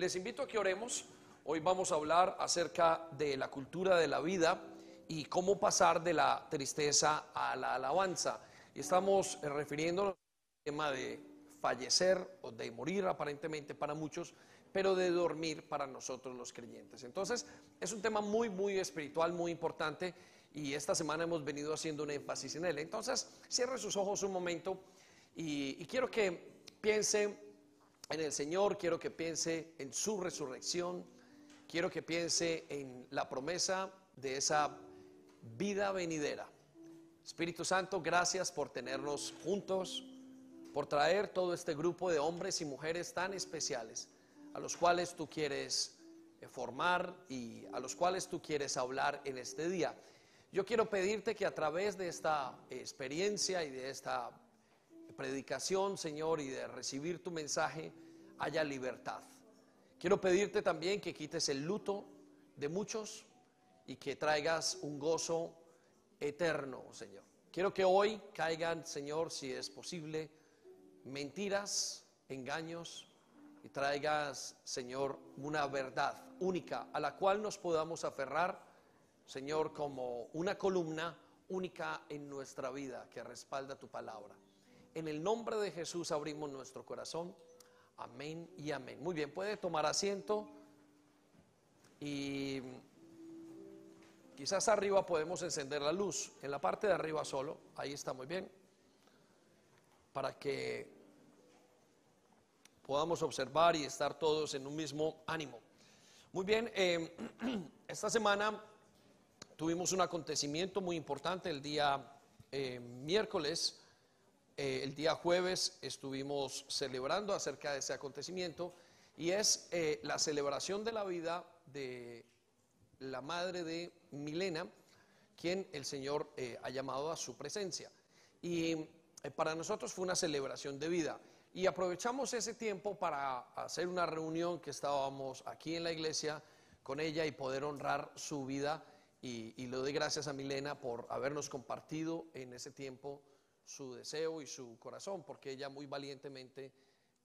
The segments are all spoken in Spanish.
les invito a que oremos. Hoy vamos a hablar acerca de la cultura de la vida y cómo pasar de la tristeza a la alabanza. Y estamos eh, refiriéndonos al tema de fallecer o de morir aparentemente para muchos, pero de dormir para nosotros los creyentes. Entonces, es un tema muy, muy espiritual, muy importante y esta semana hemos venido haciendo un énfasis en él. Entonces, cierre sus ojos un momento y, y quiero que piense en el Señor, quiero que piense en su resurrección, quiero que piense en la promesa de esa vida venidera. Espíritu Santo, gracias por tenernos juntos, por traer todo este grupo de hombres y mujeres tan especiales a los cuales tú quieres eh, formar y a los cuales tú quieres hablar en este día. Yo quiero pedirte que a través de esta experiencia y de esta predicación, Señor, y de recibir tu mensaje, haya libertad. Quiero pedirte también que quites el luto de muchos y que traigas un gozo eterno, Señor. Quiero que hoy caigan, Señor, si es posible, mentiras, engaños, y traigas, Señor, una verdad única a la cual nos podamos aferrar, Señor, como una columna única en nuestra vida que respalda tu palabra. En el nombre de Jesús abrimos nuestro corazón. Amén y amén. Muy bien, puede tomar asiento y quizás arriba podemos encender la luz, en la parte de arriba solo, ahí está muy bien, para que podamos observar y estar todos en un mismo ánimo. Muy bien, eh, esta semana tuvimos un acontecimiento muy importante el día eh, miércoles. Eh, el día jueves estuvimos celebrando acerca de ese acontecimiento y es la celebración de la vida de la madre de Milena, quien el Señor ha llamado a su presencia. Y para nosotros fue una celebración de vida. Y aprovechamos ese tiempo para hacer una reunión que estábamos aquí en la iglesia con ella y poder honrar su vida. Y, le doy gracias a Milena por habernos compartido en ese tiempo su deseo y su corazón, porque ella muy valientemente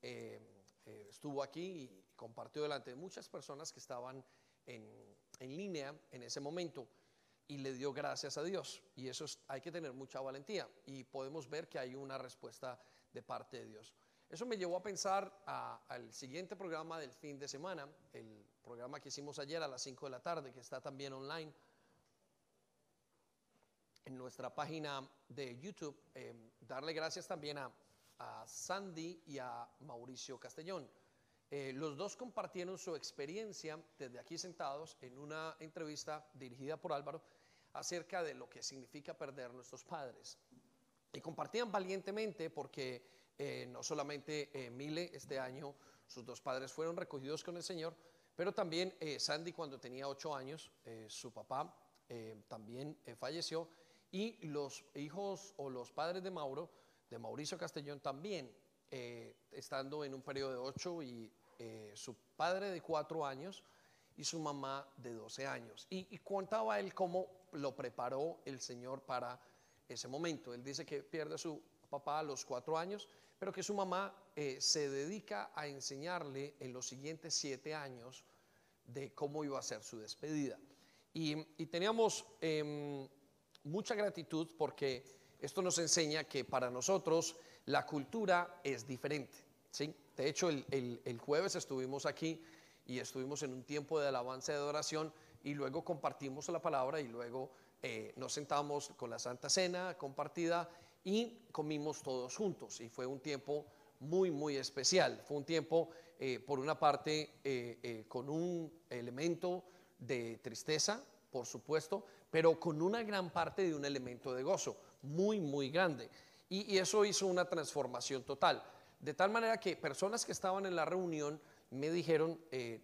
eh, eh, estuvo aquí y compartió delante de muchas personas que estaban en, en, línea en ese momento y le dio gracias a Dios. Y eso hay que tener mucha valentía y podemos ver que hay una respuesta de parte de Dios. Eso me llevó a pensar al siguiente programa del fin de semana, el programa que hicimos ayer a las 5 de la tarde, que está también online en nuestra página de YouTube. Eh, darle gracias también a, Sandy y a Mauricio Castellón. Eh, los dos compartieron su experiencia desde aquí sentados en una entrevista dirigida por Álvaro acerca de lo que significa perder nuestros padres. Y compartían valientemente porque eh, no solamente eh, Mile este año, sus dos padres fueron recogidos con el Señor, pero también eh, Sandy cuando tenía ocho años, su papá también falleció y los hijos o los padres de Mauro, de Mauricio Castellón también, estando en un periodo de ocho y su padre de cuatro años y su mamá de doce años. Y, y contaba él cómo lo preparó el Señor para ese momento. Él dice que pierde a su papá a los cuatro años pero que su mamá eh, se dedica a enseñarle en los siguientes siete años de cómo iba a ser su despedida. Y, teníamos em, mucha gratitud porque esto nos enseña que para nosotros la cultura es diferente. ¿sí? De hecho, el, jueves estuvimos aquí y estuvimos en un tiempo de alabanza y de adoración y luego compartimos la palabra y luego eh, nos sentamos con la Santa Cena compartida y comimos todos juntos y fue un tiempo muy, muy especial. Fue un tiempo, eh, por una parte, eh, con un elemento de tristeza, por supuesto, pero con una gran parte de un elemento de gozo, muy, muy grande. Y, eso hizo una transformación total. De tal manera que personas que estaban en la reunión me dijeron,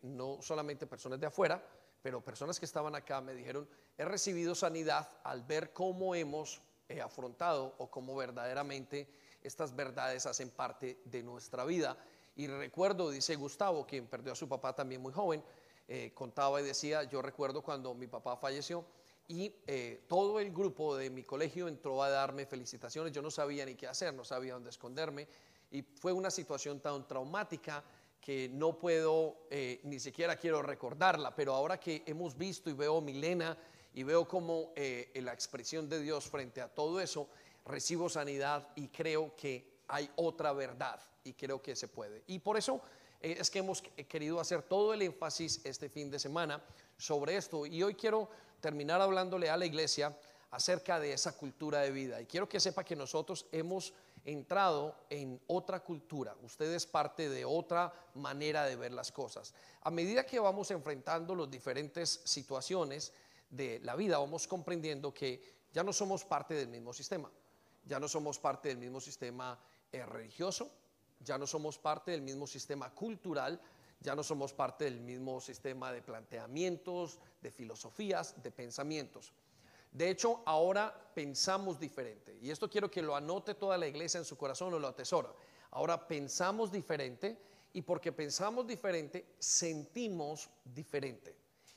no solamente personas de afuera, pero personas que estaban acá me dijeron, he recibido sanidad al ver cómo hemos afrontado o cómo verdaderamente estas verdades hacen parte de nuestra vida. Y recuerdo, dice Gustavo, quien perdió a su papá también muy joven, eh, contaba y decía, yo recuerdo cuando mi papá falleció y eh, todo el grupo de mi colegio entró a darme felicitaciones, yo no sabía ni qué hacer, no sabía dónde esconderme. Y fue una situación tan traumática que no puedo, eh, ni siquiera quiero recordarla, pero ahora que hemos visto y veo Milena y veo como eh, la expresión de Dios frente a todo eso, recibo sanidad y creo que hay otra verdad y creo que se puede. Y por eso es que hemos querido hacer todo el énfasis este fin de semana sobre esto y hoy quiero terminar hablándole a la iglesia acerca de esa cultura de vida. Y quiero que sepa que nosotros hemos entrado en otra cultura, usted es parte de otra manera de ver las cosas. A medida que vamos enfrentando las diferentes situaciones de la vida, vamos comprendiendo que ya no somos parte del mismo sistema, ya no somos parte del mismo sistema eh, religioso, ya no somos parte del mismo sistema cultural, ya no somos parte del mismo sistema de planteamientos, de filosofías, de pensamientos. De hecho, ahora pensamos diferente. Y esto quiero que lo anote toda la iglesia en su corazón o lo atesora. Ahora pensamos diferente y porque pensamos diferente, sentimos diferente.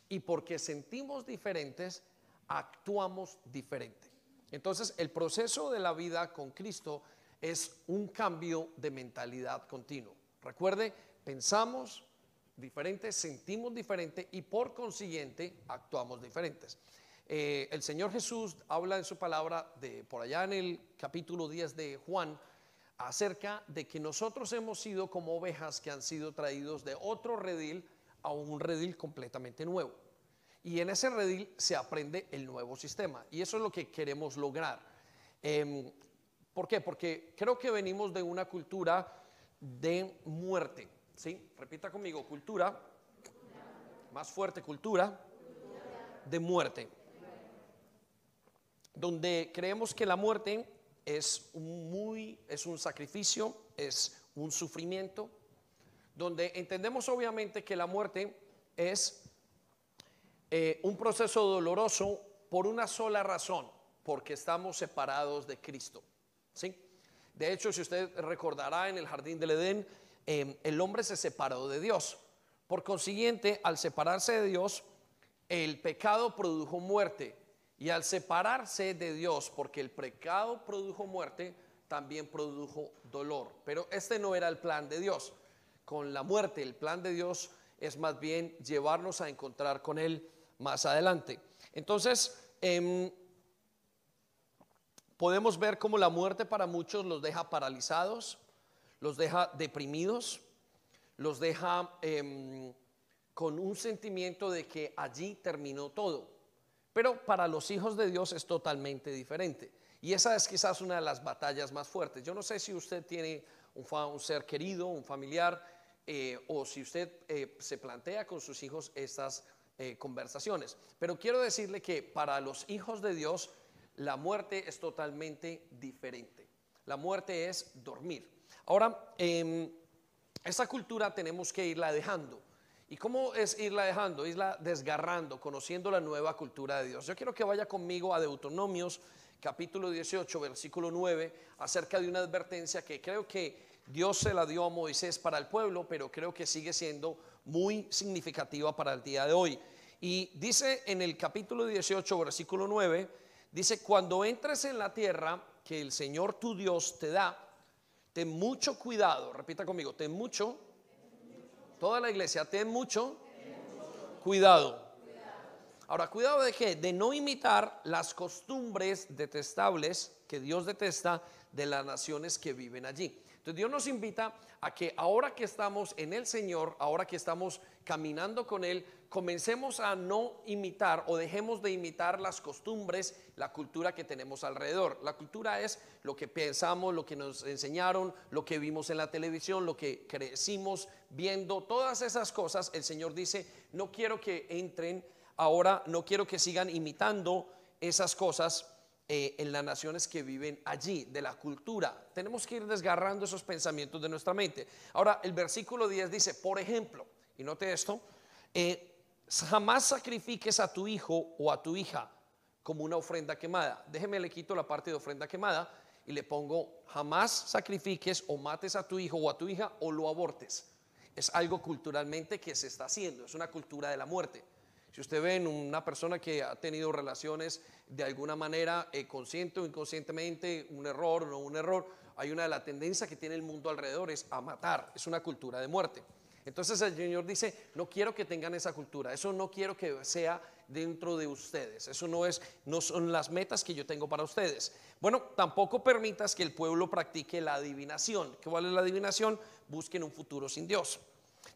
Y porque sentimos diferentes, actuamos diferente. Entonces, el proceso de la vida con Cristo es un cambio de mentalidad continuo. Recuerde, pensamos diferente, sentimos diferente y por consiguiente actuamos diferentes. Eh, el Señor Jesús habla en su palabra de por allá en el capítulo 10 de Juan acerca de que nosotros hemos sido como ovejas que han sido traídos de otro redil a un redil completamente nuevo. Y en ese redil se aprende el nuevo sistema. Y eso es lo que queremos lograr. Em, ¿Por qué? Porque creo que venimos de una cultura de muerte. ¿sí? Repita conmigo, cultura, más fuerte cultura de muerte donde creemos que la muerte es un, muy, es un sacrificio, es un sufrimiento, donde entendemos obviamente que la muerte es eh, un proceso doloroso por una sola razón, porque estamos separados de Cristo. ¿Sí? De hecho, si usted recordará en el jardín del Edén, em, el hombre se separó de Dios. Por consiguiente, al separarse de Dios, el pecado produjo muerte y al separarse de Dios, porque el pecado produjo muerte, también produjo dolor. Pero este no era el plan de Dios. Con la muerte, el plan de Dios es más bien llevarnos a encontrar con Él más adelante. Entonces, em, podemos ver cómo la muerte para muchos los deja paralizados, los deja deprimidos, los deja em, con un sentimiento de que allí terminó todo. Pero para los hijos de Dios es totalmente diferente. Y esa es quizás una de las batallas más fuertes. Yo no sé si usted tiene un, ser querido, un familiar, eh, o si usted eh, se plantea con sus hijos estas eh, conversaciones. Pero quiero decirle que para los hijos de Dios la muerte es totalmente diferente. La muerte es dormir. Ahora, em, esa cultura tenemos que irla dejando. ¿Y cómo es irla dejando? Irla desgarrando, conociendo la nueva cultura de Dios. Yo quiero que vaya conmigo a Deuteronomios capítulo 18, versículo 9, acerca de una advertencia que creo que Dios se la dio a Moisés para el pueblo, pero creo que sigue siendo muy significativa para el día de hoy. Y dice en el capítulo 18, versículo 9, dice, cuando entres en la tierra que el Señor tu Dios te da, ten mucho cuidado, repita conmigo, ten mucho Toda la iglesia, ten mucho cuidado. Ahora, cuidado de qué? De no imitar las costumbres detestables que Dios detesta de las naciones que viven allí. Entonces Dios nos invita a que ahora que estamos en el Señor, ahora que estamos caminando con Él, comencemos a no imitar o dejemos de imitar las costumbres, la cultura que tenemos alrededor. La cultura es lo que pensamos, lo que nos enseñaron, lo que vimos en la televisión, lo que crecimos viendo, todas esas cosas. El Señor dice, no quiero que entren ahora, no quiero que sigan imitando esas cosas eh, en las naciones que viven allí, de la cultura. Tenemos que ir desgarrando esos pensamientos de nuestra mente. Ahora, el versículo 10 dice, por ejemplo, y note esto, eh, jamás sacrifiques a tu hijo o a tu hija como una ofrenda quemada. Déjeme le quito la parte de ofrenda quemada y le pongo, jamás sacrifiques o mates a tu hijo o a tu hija o lo abortes. Es algo culturalmente que se está haciendo, es una cultura de la muerte. Si usted ve en una persona que ha tenido relaciones de alguna manera, eh, consciente o inconscientemente, un error o no un error, hay una de las tendencias que tiene el mundo alrededor es a matar, es una cultura de muerte. Entonces el Señor dice, no quiero que tengan esa cultura, eso no quiero que sea dentro de ustedes, eso no es no son las metas que yo tengo para ustedes. Bueno, tampoco permitas que el pueblo practique la adivinación. ¿Cuál es la adivinación? Busquen un futuro sin Dios.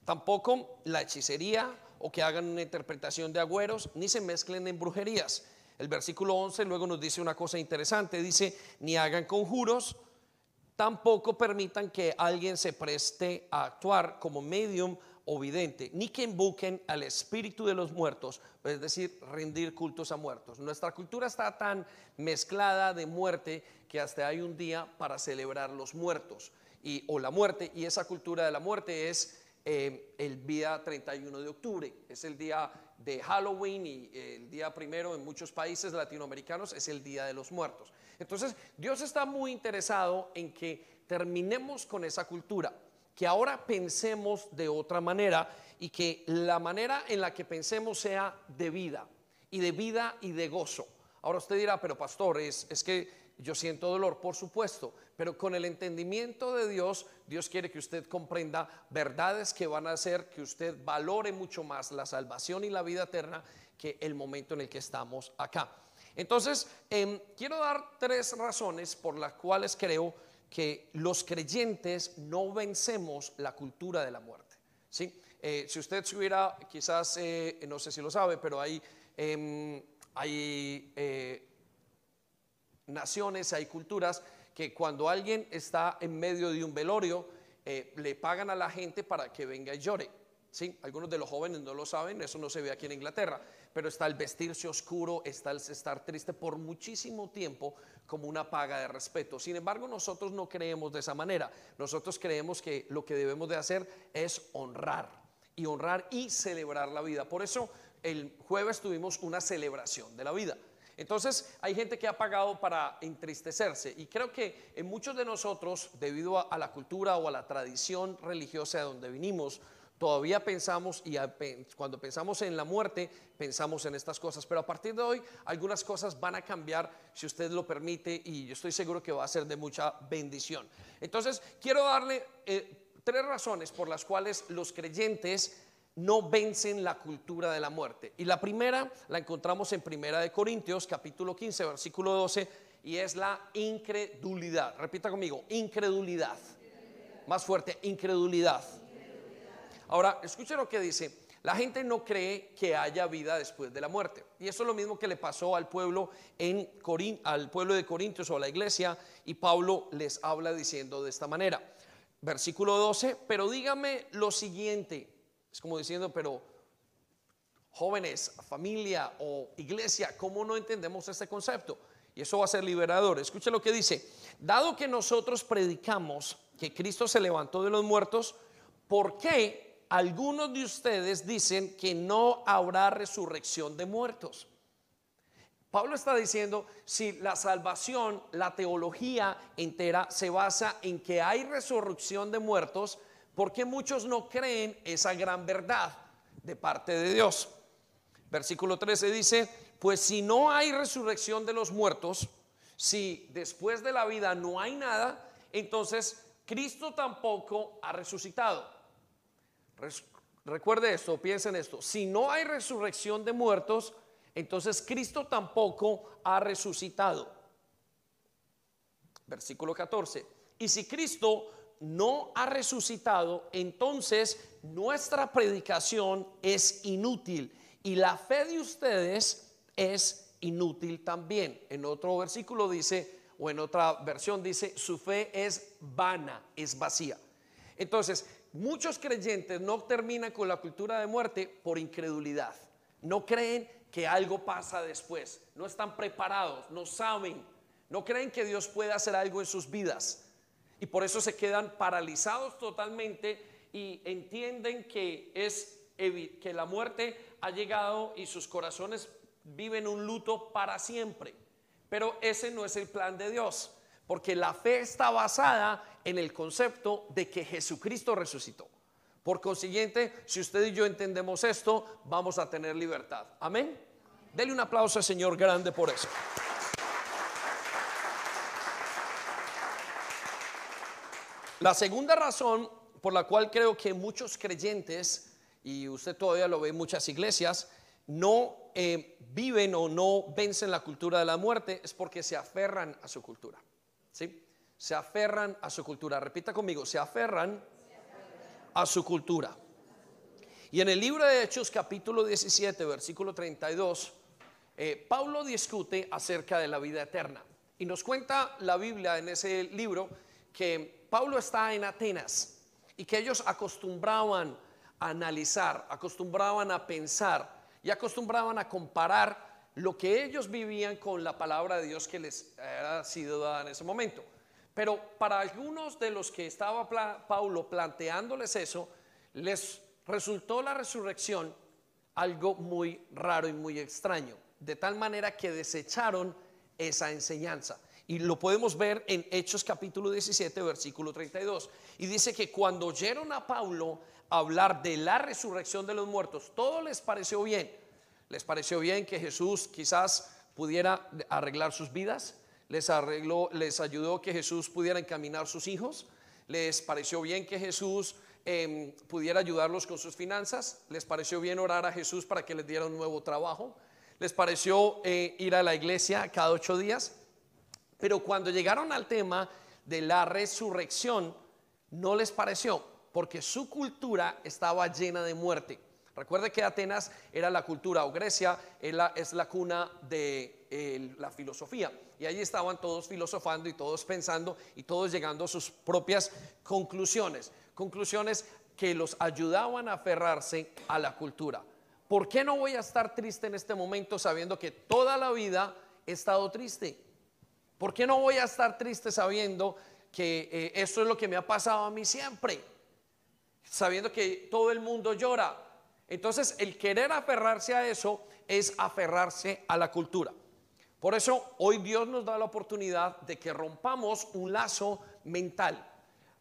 Tampoco la hechicería o que hagan una interpretación de agüeros, ni se mezclen en brujerías. El versículo 11 luego nos dice una cosa interesante, dice, ni hagan conjuros, tampoco permitan que alguien se preste a actuar como medium o vidente, ni que invoquen al espíritu de los muertos, es decir, rendir cultos a muertos. Nuestra cultura está tan mezclada de muerte que hasta hay un día para celebrar los muertos y, o la muerte, y esa cultura de la muerte es eh, el día 31 de octubre, es el día de Halloween y el día primero en muchos países latinoamericanos es el Día de los Muertos. Entonces, Dios está muy interesado en que terminemos con esa cultura, que ahora pensemos de otra manera y que la manera en la que pensemos sea de vida y de vida y de gozo. Ahora usted dirá, pero pastor, es, es que yo siento dolor, por supuesto, pero con el entendimiento de Dios, Dios quiere que usted comprenda verdades que van a hacer que usted valore mucho más la salvación y la vida eterna que el momento en el que estamos acá. Entonces, em, quiero dar tres razones por las cuales creo que los creyentes no vencemos la cultura de la muerte. ¿sí? Eh, si usted se hubiera, quizás, eh, no sé si lo sabe, pero hay, em, hay eh, naciones, hay culturas que cuando alguien está en medio de un velorio, le pagan a la gente para que venga y llore. ¿sí? Algunos de los jóvenes no lo saben, eso no se ve aquí en Inglaterra, pero está el vestirse oscuro, está el estar triste por muchísimo tiempo como una paga de respeto. Sin embargo, nosotros no creemos de esa manera. Nosotros creemos que lo que debemos de hacer es honrar y honrar y celebrar la vida. Por eso el jueves tuvimos una celebración de la vida. Entonces hay gente que ha pagado para entristecerse y creo que en muchos de nosotros, debido a, la cultura o a la tradición religiosa de donde vinimos, todavía pensamos y cuando pensamos en la muerte, pensamos en estas cosas. Pero a partir de hoy, algunas cosas van a cambiar si usted lo permite y yo estoy seguro que va a ser de mucha bendición. Entonces, quiero darle eh, tres razones por las cuales los creyentes no vencen la cultura de la muerte. Y la primera la encontramos en Primera de Corintios, capítulo 15, versículo 12, y es la incredulidad. Repita conmigo, incredulidad. Más fuerte, incredulidad. Ahora, escuche lo que dice. La gente no cree que haya vida después de la muerte. Y eso es lo mismo que le pasó al pueblo en al pueblo de Corintios o a la iglesia y Pablo les habla diciendo de esta manera. Versículo 12, pero dígame lo siguiente. Es como diciendo, pero jóvenes, familia o iglesia, ¿cómo no entendemos este concepto? Y eso va a ser liberador. Escuche lo que dice. Dado que nosotros predicamos que Cristo se levantó de los muertos, ¿por qué algunos de ustedes dicen que no habrá resurrección de muertos. Pablo está diciendo, si la salvación, la teología entera se basa en que hay resurrección de muertos, ¿por qué muchos no creen esa gran verdad de parte de Dios? Versículo 13 dice, pues si no hay resurrección de los muertos, si después de la vida no hay nada, entonces Cristo tampoco ha resucitado. Recuerde esto, piensen esto. Si no hay resurrección de muertos, entonces Cristo tampoco ha resucitado. Versículo 14. Y si Cristo no ha resucitado, entonces nuestra predicación es inútil y la fe de ustedes es inútil también. En otro versículo dice, o en otra versión dice, su fe es vana, es vacía. Entonces, muchos creyentes no terminan con la cultura de muerte por incredulidad. No creen que algo pasa después. No están preparados, no saben. No creen que Dios puede hacer algo en sus vidas. Y por eso se quedan paralizados totalmente y entienden que es que la muerte ha llegado y sus corazones viven un luto para siempre. Pero ese no es el plan de Dios, porque la fe está basada en el concepto de que Jesucristo resucitó. Por consiguiente, si usted y yo entendemos esto, vamos a tener libertad. Amén. Dele un aplauso al Señor grande por eso. La segunda razón por la cual creo que muchos creyentes, y usted todavía lo ve en muchas iglesias, no eh, viven o no vencen la cultura de la muerte es porque se aferran a su cultura. ¿sí? Se aferran a su cultura. Repita conmigo, se aferran a su cultura. Y en el libro de Hechos capítulo 17, versículo 32, eh, Pablo discute acerca de la vida eterna. Y nos cuenta la Biblia en ese libro que Pablo está en Atenas y que ellos acostumbraban a analizar, acostumbraban a pensar y acostumbraban a comparar lo que ellos vivían con la palabra de Dios que les era sido dada en ese momento. Pero para algunos de los que estaba Paulo planteándoles eso, les resultó la resurrección algo muy raro y muy extraño, de tal manera que desecharon esa enseñanza. Y lo podemos ver en Hechos capítulo 17, versículo 32. Y dice que cuando oyeron a Paulo hablar de la resurrección de los muertos, todo les pareció bien. Les pareció bien que Jesús quizás pudiera arreglar sus vidas, les arregló, les ayudó que Jesús pudiera encaminar sus hijos, les pareció bien que Jesús em, pudiera ayudarlos con sus finanzas, les pareció bien orar a Jesús para que les diera un nuevo trabajo, les pareció eh, ir a la iglesia cada ocho días, pero cuando llegaron al tema de la resurrección, no les pareció, porque su cultura estaba llena de muerte. Recuerde que Atenas era la cultura, o Grecia es la, cuna de la filosofía. Y allí estaban todos filosofando y todos pensando y todos llegando a sus propias conclusiones. Conclusiones que los ayudaban a aferrarse a la cultura. ¿Por qué no voy a estar triste en este momento sabiendo que toda la vida he estado triste? ¿Por qué no voy a estar triste sabiendo que eh, esto es lo que me ha pasado a mí siempre? Sabiendo que todo el mundo llora, entonces, el querer aferrarse a eso es aferrarse a la cultura. Por eso hoy Dios nos da la oportunidad de que rompamos un lazo mental.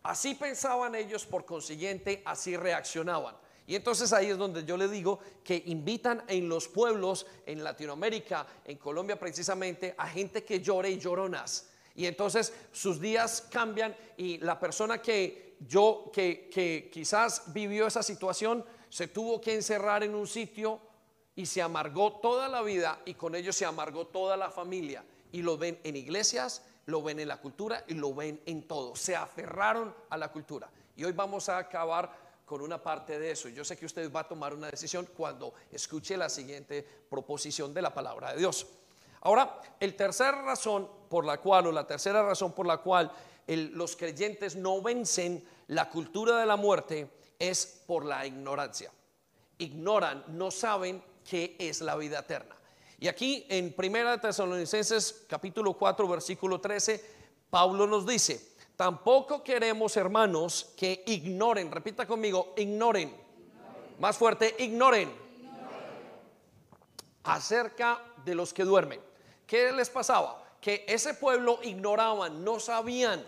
Así pensaban ellos, por consiguiente, así reaccionaban. Y entonces ahí es donde yo le digo que invitan en los pueblos, en Latinoamérica, en Colombia precisamente, a gente que llore y lloronas. Y entonces sus días cambian y la persona que yo, que, que quizás vivió esa situación, se tuvo que encerrar en un sitio y se amargó toda la vida y con ello se amargó toda la familia. Y lo ven en iglesias, lo ven en la cultura y lo ven en todo. Se aferraron a la cultura. Y hoy vamos a acabar con una parte de eso. Yo sé que usted va a tomar una decisión cuando escuche la siguiente proposición de la palabra de Dios. Ahora, el tercera razón por la cual, o la tercera razón por la cual los creyentes no vencen la cultura de la muerte es por la ignorancia. Ignoran, no saben qué es la vida eterna. Y aquí en Primera Tesalonicenses capítulo 4 versículo 13, Pablo nos dice, tampoco queremos hermanos que ignoren, repita conmigo, ignoren. Más fuerte, ignoren. Acerca de los que duermen. ¿Qué les pasaba? Que ese pueblo ignoraban, no sabían,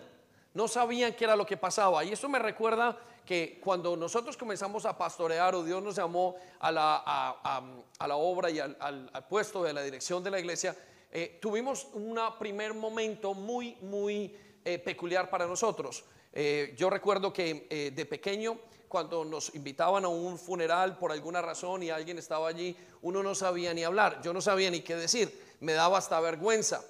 no sabían qué era lo que pasaba. Y eso me recuerda que cuando nosotros comenzamos a pastorear o Dios nos llamó a la, a, la obra y al, puesto de la dirección de la iglesia, eh, tuvimos un primer momento muy, muy eh, peculiar para nosotros. Eh, yo recuerdo que de pequeño, cuando nos invitaban a un funeral por alguna razón y alguien estaba allí, uno no sabía ni hablar, yo no sabía ni qué decir, me daba hasta vergüenza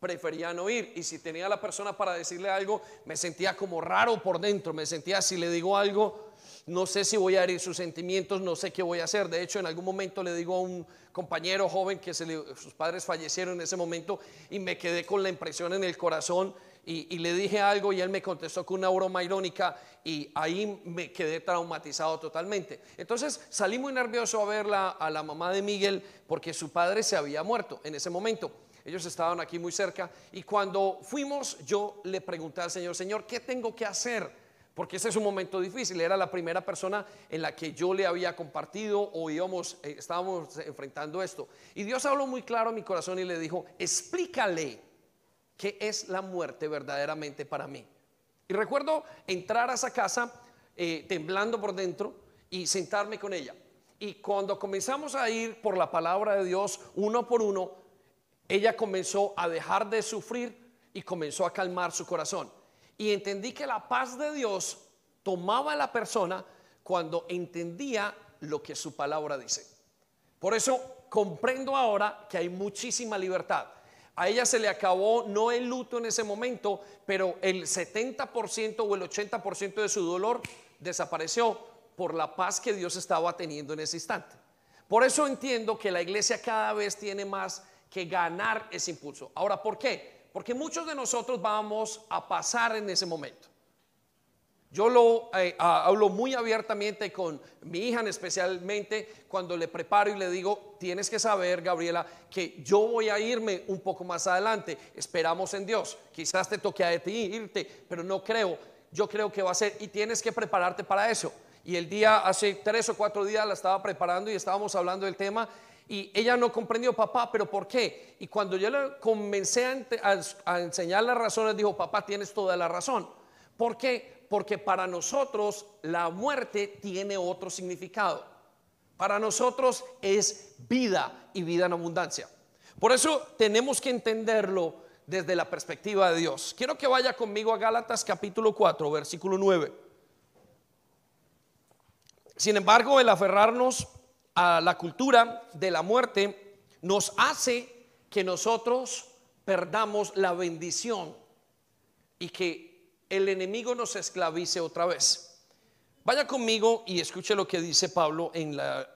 prefería no ir. Y si tenía la persona para decirle algo, me sentía como raro por dentro. Me sentía, si le digo algo, no sé si voy a herir sus sentimientos, no sé qué voy a hacer. De hecho, en algún momento le digo a un compañero joven que sus padres fallecieron en ese momento y me quedé con la impresión en el corazón y, le dije algo y él me contestó con una broma irónica y ahí me quedé traumatizado totalmente. Entonces salí muy nervioso a ver a la mamá de Miguel porque su padre se había muerto en ese momento. Ellos estaban aquí muy cerca y cuando fuimos yo le pregunté al Señor, Señor, ¿qué tengo que hacer? Porque ese es un momento difícil. Era la primera persona en la que yo le había compartido o íbamos, eh, estábamos enfrentando esto. Y Dios habló muy claro a mi corazón y le dijo, explícale qué es la muerte verdaderamente para mí. Y recuerdo entrar a esa casa eh, temblando por dentro y sentarme con ella. Y cuando comenzamos a ir por la palabra de Dios uno por uno, ella comenzó a dejar de sufrir y comenzó a calmar su corazón. Y entendí que la paz de Dios tomaba a la persona cuando entendía lo que su palabra dice. Por eso comprendo ahora que hay muchísima libertad. A ella se le acabó no el luto en ese momento, pero el 70% o el 80% de su dolor desapareció por la paz que Dios estaba teniendo en ese instante. Por eso entiendo que la iglesia cada vez tiene más que ganar ese impulso. Ahora, ¿por qué? Porque muchos de nosotros vamos a pasar en ese momento. Yo lo eh, hablo muy abiertamente con mi hija, especialmente cuando le preparo y le digo, tienes que saber, Gabriela, que yo voy a irme un poco más adelante. Esperamos en Dios. Quizás te toque a ti irte, pero no creo. Yo creo que va a ser y tienes que prepararte para eso. Y el día, hace tres o cuatro días la estaba preparando y estábamos hablando del tema y ella no comprendió, papá, pero ¿por qué? Y cuando yo le comencé a, a enseñar las razones, dijo, papá, tienes toda la razón. ¿Por qué? Porque para nosotros la muerte tiene otro significado. Para nosotros es vida y vida en abundancia. Por eso tenemos que entenderlo desde la perspectiva de Dios. Quiero que vaya conmigo a Gálatas capítulo 4, versículo 9. Sin embargo, el aferrarnos a la cultura de la muerte nos hace que nosotros perdamos la bendición y que el enemigo nos esclavice otra vez. Vaya conmigo y escuche lo que dice Pablo en la,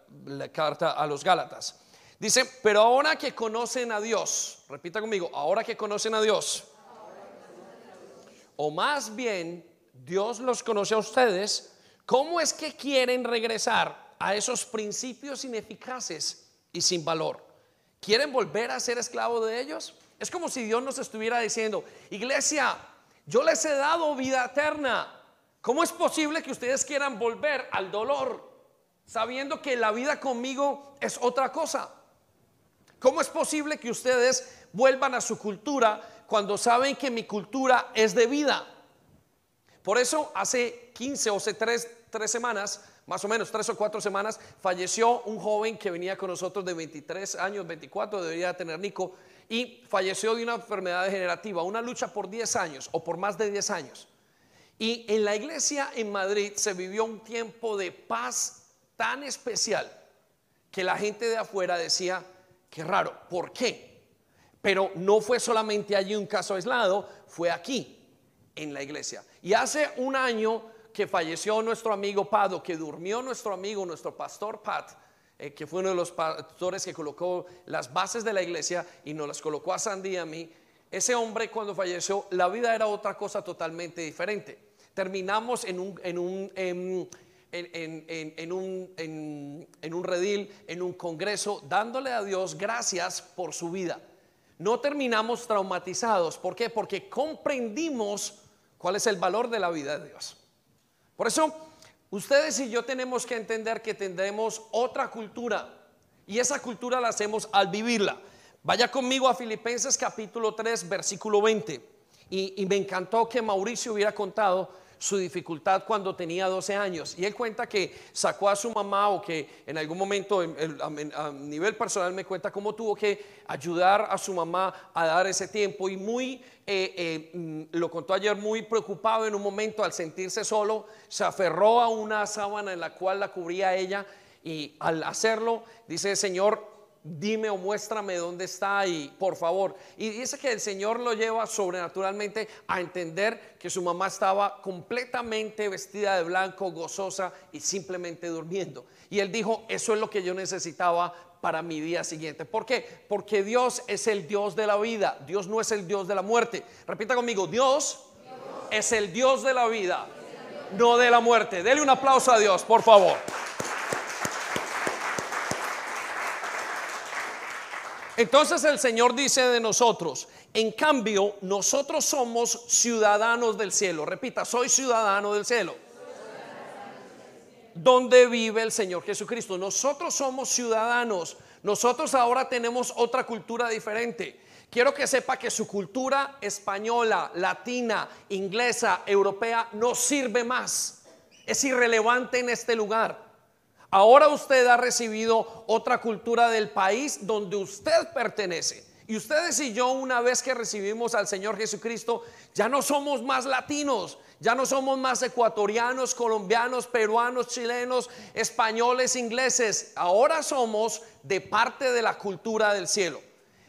carta a los Gálatas. Dice, pero ahora que conocen a Dios, repita conmigo, ahora que conocen a Dios, o más bien Dios los conoce a ustedes, ¿cómo es que quieren regresar a esos principios ineficaces y sin valor? ¿Quieren volver a ser esclavos de ellos? Es como si Dios nos estuviera diciendo, iglesia, yo les he dado vida eterna. ¿Cómo es posible que ustedes quieran volver al dolor sabiendo que la vida conmigo es otra cosa? ¿Cómo es posible que ustedes vuelvan a su cultura cuando saben que mi cultura es de vida? Por eso hace 15 o hace 3, semanas, más o menos 3 o 4 semanas, falleció un joven que venía con nosotros de 23 años, 24, debería tener Nico, y falleció de una enfermedad degenerativa, una lucha por 10 años o por más de 10 años. Y en la iglesia en Madrid se vivió un tiempo de paz tan especial que la gente de afuera decía, qué raro, ¿por qué? Pero no fue solamente allí un caso aislado, fue aquí, en la iglesia. Y hace un año que falleció nuestro amigo Pado, que durmió nuestro amigo, nuestro pastor Pat, eh, que fue uno de los pastores que colocó las bases de la iglesia y nos las colocó a Sandy y a mí, ese hombre cuando falleció, la vida era otra cosa totalmente diferente. Terminamos en un, en un, en, en, un, en un redil, en un congreso, dándole a Dios gracias por su vida. No terminamos traumatizados. ¿Por qué? Porque comprendimos cuál es el valor de la vida de Dios. Por eso Ustedes y yo tenemos que entender que tendremos otra cultura y esa cultura la hacemos al vivirla. Vaya conmigo a Filipenses capítulo 3, versículo 20. Y, y, me encantó que Mauricio hubiera contado su dificultad cuando tenía 12 años. Y él cuenta que sacó a su mamá o que en algún momento a, nivel personal me cuenta cómo tuvo que ayudar a su mamá a dar ese tiempo. Y muy, eh, eh, mm, lo contó ayer, muy preocupado en un momento al sentirse solo, se aferró a una sábana en la cual la cubría ella. Y al hacerlo, dice, Señor, dime o muéstrame dónde está y por favor. Y dice que el Señor lo lleva sobrenaturalmente a entender que su mamá estaba completamente vestida de blanco, gozosa y simplemente durmiendo. Y él dijo, eso es lo que yo necesitaba para mi día siguiente. ¿Por qué? Porque Dios es el Dios de la vida, Dios no es el Dios de la muerte. Repita conmigo, Dios, es el Dios de la vida, no de la muerte. Dele un aplauso a Dios, por favor. Entonces el Señor dice de nosotros, en cambio, nosotros somos ciudadanos del cielo. Repita, soy ciudadano del cielo. Donde vive el Señor Jesucristo. Nosotros somos ciudadanos. Nosotros ahora tenemos otra cultura diferente. Quiero que sepa que su cultura española, latina, inglesa, europea no sirve más. Es irrelevante en este lugar. Ahora usted ha recibido otra cultura del país donde usted pertenece. Y ustedes y yo una vez que recibimos al Señor Jesucristo, ya no somos más latinos, ya no somos más ecuatorianos, colombianos, peruanos, chilenos, españoles, ingleses. Ahora somos de parte de la cultura del cielo.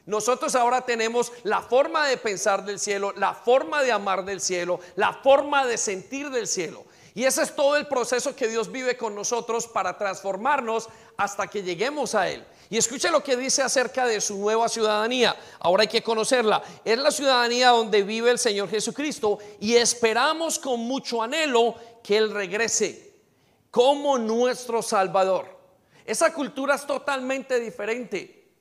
Nosotros ahora tenemos la forma de pensar del cielo, la forma de amar del cielo, la forma de sentir del cielo. Y ese es todo el proceso que Dios vive con nosotros para transformarnos hasta que lleguemos a Él. Y escuche lo que dice acerca de su nueva ciudadanía. Ahora hay que conocerla. Es la ciudadanía donde vive el Señor Jesucristo y esperamos con mucho anhelo que Él regrese como nuestro Salvador. Esa cultura es totalmente diferente.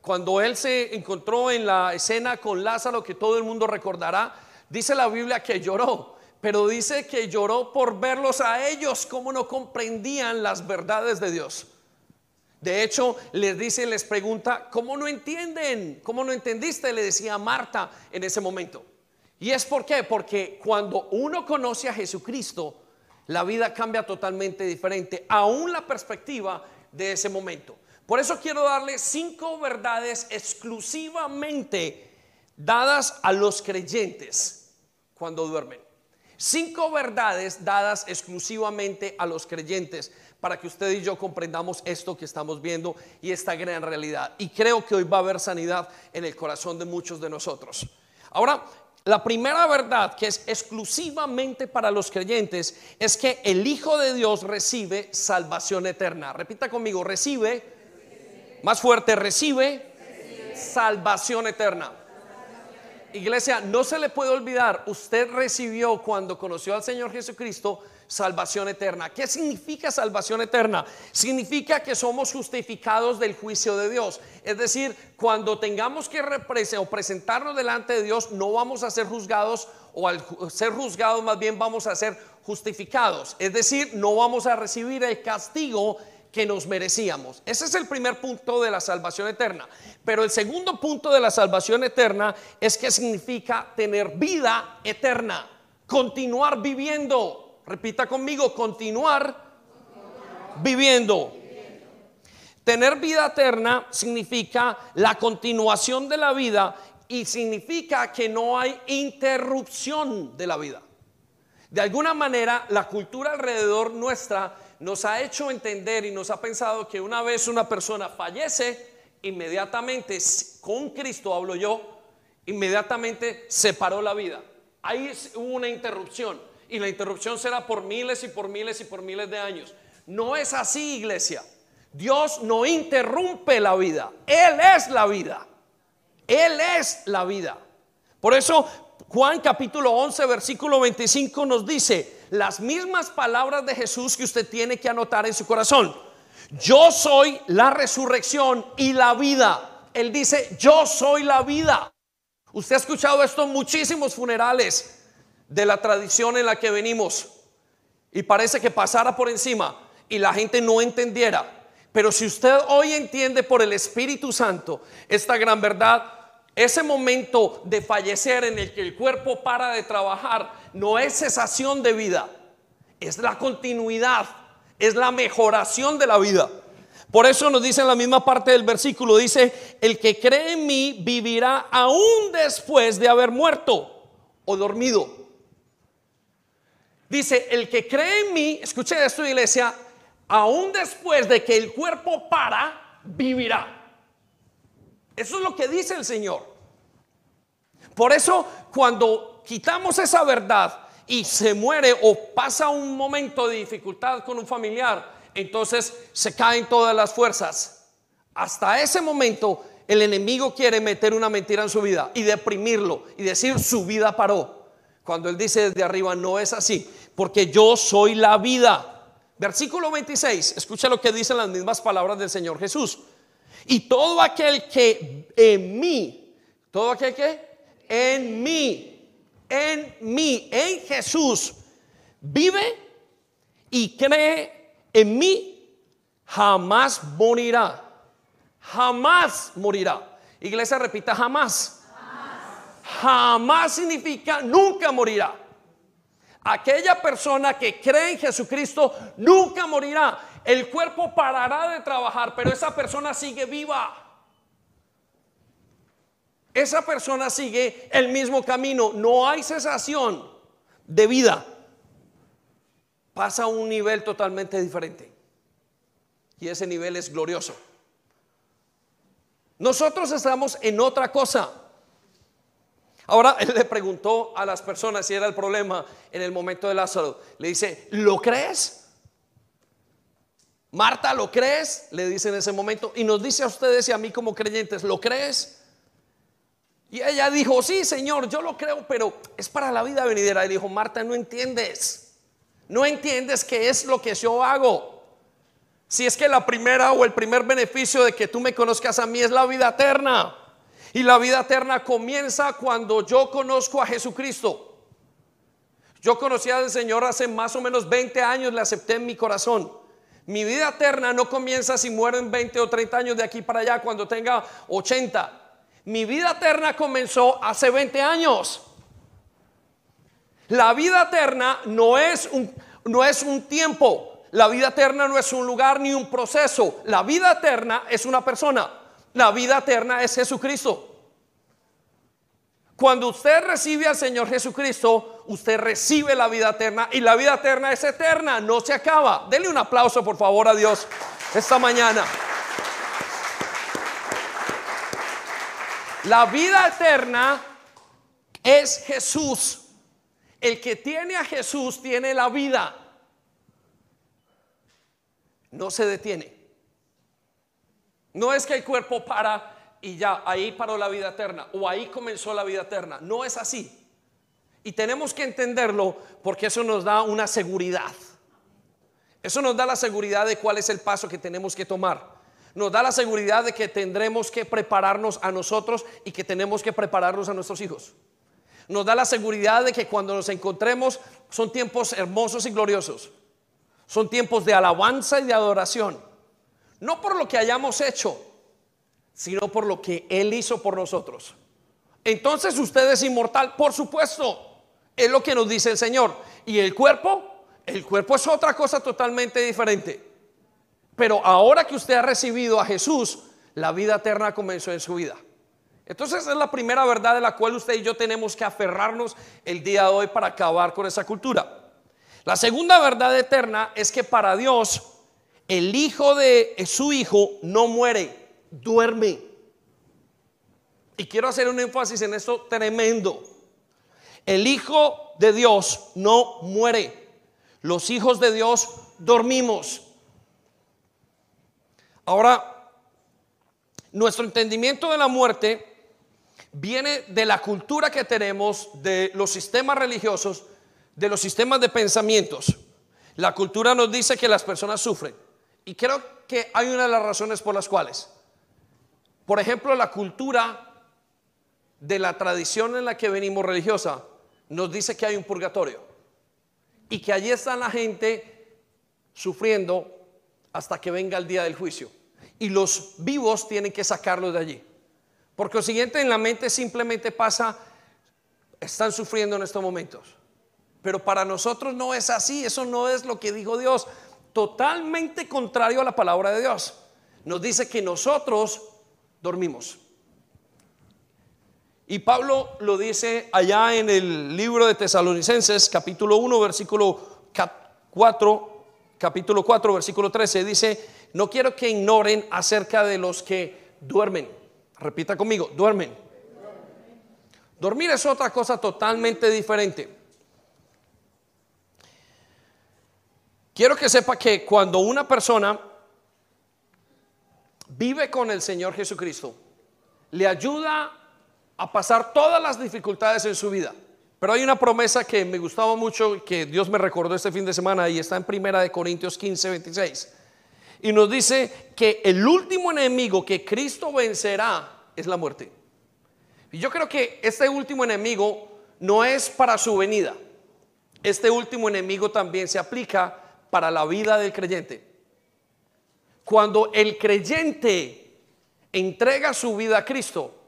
Cuando Él se encontró en la escena con Lázaro, que todo el mundo recordará, dice la Biblia que lloró pero dice que lloró por verlos a ellos, como no comprendían las verdades de Dios. De hecho, les dice, les pregunta, ¿cómo no entienden? ¿Cómo no entendiste? Le decía Marta en ese momento. ¿Y es por qué? Porque cuando uno conoce a Jesucristo, la vida cambia totalmente diferente, aún la perspectiva de ese momento. Por eso quiero darle cinco verdades exclusivamente dadas a los creyentes cuando duermen. Cinco verdades dadas exclusivamente a los creyentes para que usted y yo comprendamos esto que estamos viendo y esta gran realidad. Y creo que hoy va a haber sanidad en el corazón de muchos de nosotros. Ahora, la primera verdad que es exclusivamente para los creyentes es que el Hijo de Dios recibe salvación eterna. Repita conmigo, recibe, más fuerte, recibe. salvación eterna. Iglesia, no se le puede olvidar, usted recibió cuando conoció al Señor Jesucristo salvación eterna. ¿Qué significa salvación eterna? Significa que somos justificados del juicio de Dios. Es decir, cuando tengamos que o presentarnos delante de Dios, no vamos a ser juzgados o al ser juzgados más bien vamos a ser justificados. Es decir, no vamos a recibir el castigo que nos merecíamos. Ese es el primer punto de la salvación eterna. Pero el segundo punto de la salvación eterna es que significa tener vida eterna, continuar viviendo. Repita conmigo, continuar, viviendo. Tener vida eterna significa la continuación de la vida y significa que no hay interrupción de la vida. De alguna manera, la cultura alrededor nuestra nos ha hecho entender y nos ha pensado que una vez una persona fallece, inmediatamente con Cristo hablo yo, inmediatamente se paró la vida. Ahí hubo una interrupción y la interrupción será por miles y por miles y por miles de años. No es así, iglesia. Dios no interrumpe la vida. Él es la vida. Él es la vida. Por eso Juan capítulo 11, versículo 25 nos dice las mismas palabras de Jesús que usted tiene que anotar en su corazón. Yo soy la resurrección y la vida. Él dice, yo soy la vida. Usted ha escuchado esto en muchísimos funerales de la tradición en la que venimos y parece que pasara por encima y la gente no entendiera. Pero si usted hoy entiende por el Espíritu Santo esta gran verdad, ese momento de fallecer en el que el cuerpo para de trabajar no es cesación de vida, es la continuidad, es la mejoración de la vida. Por eso nos dice en la misma parte del versículo, dice, el que cree en mí vivirá aún después de haber muerto o dormido. Dice, el que cree en mí, escuche esto iglesia, aún después de que el cuerpo para, vivirá. Eso es lo que dice el Señor. Por eso cuando quitamos esa verdad y se muere o pasa un momento de dificultad con un familiar, entonces se caen todas las fuerzas. Hasta ese momento el enemigo quiere meter una mentira en su vida y deprimirlo y decir su vida paró. Cuando él dice desde arriba, no es así, porque yo soy la vida. Versículo 26, escucha lo que dicen las mismas palabras del Señor Jesús. Y todo aquel que en mí, todo aquel que en mí, en mí, en Jesús, vive y cree en mí, jamás morirá. Jamás morirá. Iglesia, repita, jamás. Jamás, significa nunca morirá. Aquella persona que cree en Jesucristo nunca morirá. El cuerpo parará de trabajar, pero esa persona sigue viva. Esa persona sigue el mismo camino, no hay cesación de vida. Pasa a un nivel totalmente diferente. Y ese nivel es glorioso. Nosotros estamos en otra cosa. Ahora él le preguntó a las personas si era el problema en el momento de Lázaro. Le dice, ¿lo crees? Marta, ¿lo crees? Le dice en ese momento. Y nos dice a ustedes y a mí como creyentes, ¿lo crees? Y ella dijo, sí, Señor, yo lo creo, pero es para la vida venidera. Y dijo, Marta, no entiendes. No entiendes qué es lo que yo hago. Si es que la primera o el primer beneficio de que tú me conozcas a mí es la vida eterna. Y la vida eterna comienza cuando yo conozco a Jesucristo. Yo conocí al Señor hace más o menos 20 años, le acepté en mi corazón. Mi vida eterna no comienza si muero en 20 o 30 años de aquí para allá, cuando tenga 80. Mi vida eterna comenzó hace 20 años. La vida eterna no es un, no es un tiempo, la vida eterna no es un lugar ni un proceso. La vida eterna es una persona. La vida eterna es Jesucristo. Cuando usted recibe al Señor Jesucristo, usted recibe la vida eterna y la vida eterna es eterna, no se acaba. Dele un aplauso por favor a Dios esta mañana. La vida eterna es Jesús. El que tiene a Jesús tiene la vida no se detiene. No es que el cuerpo para y ya ahí paró la vida eterna o ahí comenzó la vida eterna. No es así. Y tenemos que entenderlo porque eso nos da una seguridad. Eso nos da la seguridad de cuál es el paso que tenemos que tomar. Nos da la seguridad de que tendremos que prepararnos a nosotros y que tenemos que prepararnos a nuestros hijos. Nos da la seguridad de que cuando nos encontremos son tiempos hermosos y gloriosos. Son tiempos de alabanza y de adoración. No por lo que hayamos hecho, sino por lo que Él hizo por nosotros. Entonces usted es inmortal, por supuesto. Es lo que nos dice el Señor. Y el cuerpo, el cuerpo es otra cosa totalmente diferente. Pero ahora que usted ha recibido a Jesús, la vida eterna comenzó en su vida. Entonces es la primera verdad de la cual usted y yo tenemos que aferrarnos el día de hoy para acabar con esa cultura. La segunda verdad eterna es que para Dios el hijo de su hijo no muere, duerme. Y quiero hacer un énfasis en esto tremendo. El hijo de Dios no muere. Los hijos de Dios dormimos. Ahora, nuestro entendimiento de la muerte viene de la cultura que tenemos, de los sistemas religiosos, de los sistemas de pensamientos. La cultura nos dice que las personas sufren. Y creo que hay una de las razones por las cuales. Por ejemplo, la cultura de la tradición en la que venimos religiosa nos dice que hay un purgatorio. Y que allí está la gente sufriendo hasta que venga el día del juicio. Y los vivos tienen que sacarlos de allí. Porque lo siguiente en la mente simplemente pasa, están sufriendo en estos momentos. Pero para nosotros no es así, eso no es lo que dijo Dios. Totalmente contrario a la palabra de Dios. Nos dice que nosotros dormimos. Y Pablo lo dice allá en el libro de Tesalonicenses, capítulo 1, versículo 4, capítulo 4, versículo 13, dice, no quiero que ignoren acerca de los que duermen. Repita conmigo, duermen. Dormir es otra cosa totalmente diferente. Quiero que sepa que cuando una persona vive con el Señor Jesucristo, le ayuda a pasar todas las dificultades en su vida. Pero hay una promesa que me gustaba mucho que Dios me recordó este fin de semana y está en Primera de Corintios 15, 26. Y nos dice que el último enemigo que Cristo vencerá es la muerte. Y yo creo que este último enemigo no es para su venida. Este último enemigo también se aplica para la vida del creyente. Cuando el creyente entrega su vida a Cristo,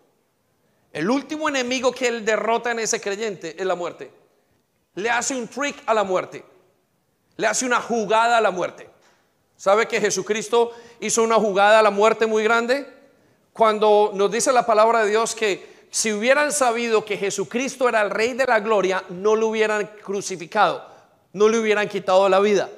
el último enemigo que él derrota en ese creyente es la muerte. Le hace un trick a la muerte. Le hace una jugada a la muerte. ¿Sabe que Jesucristo hizo una jugada a la muerte muy grande? Cuando nos dice la palabra de Dios que si hubieran sabido que Jesucristo era el Rey de la Gloria, no lo hubieran crucificado, no le hubieran quitado la vida.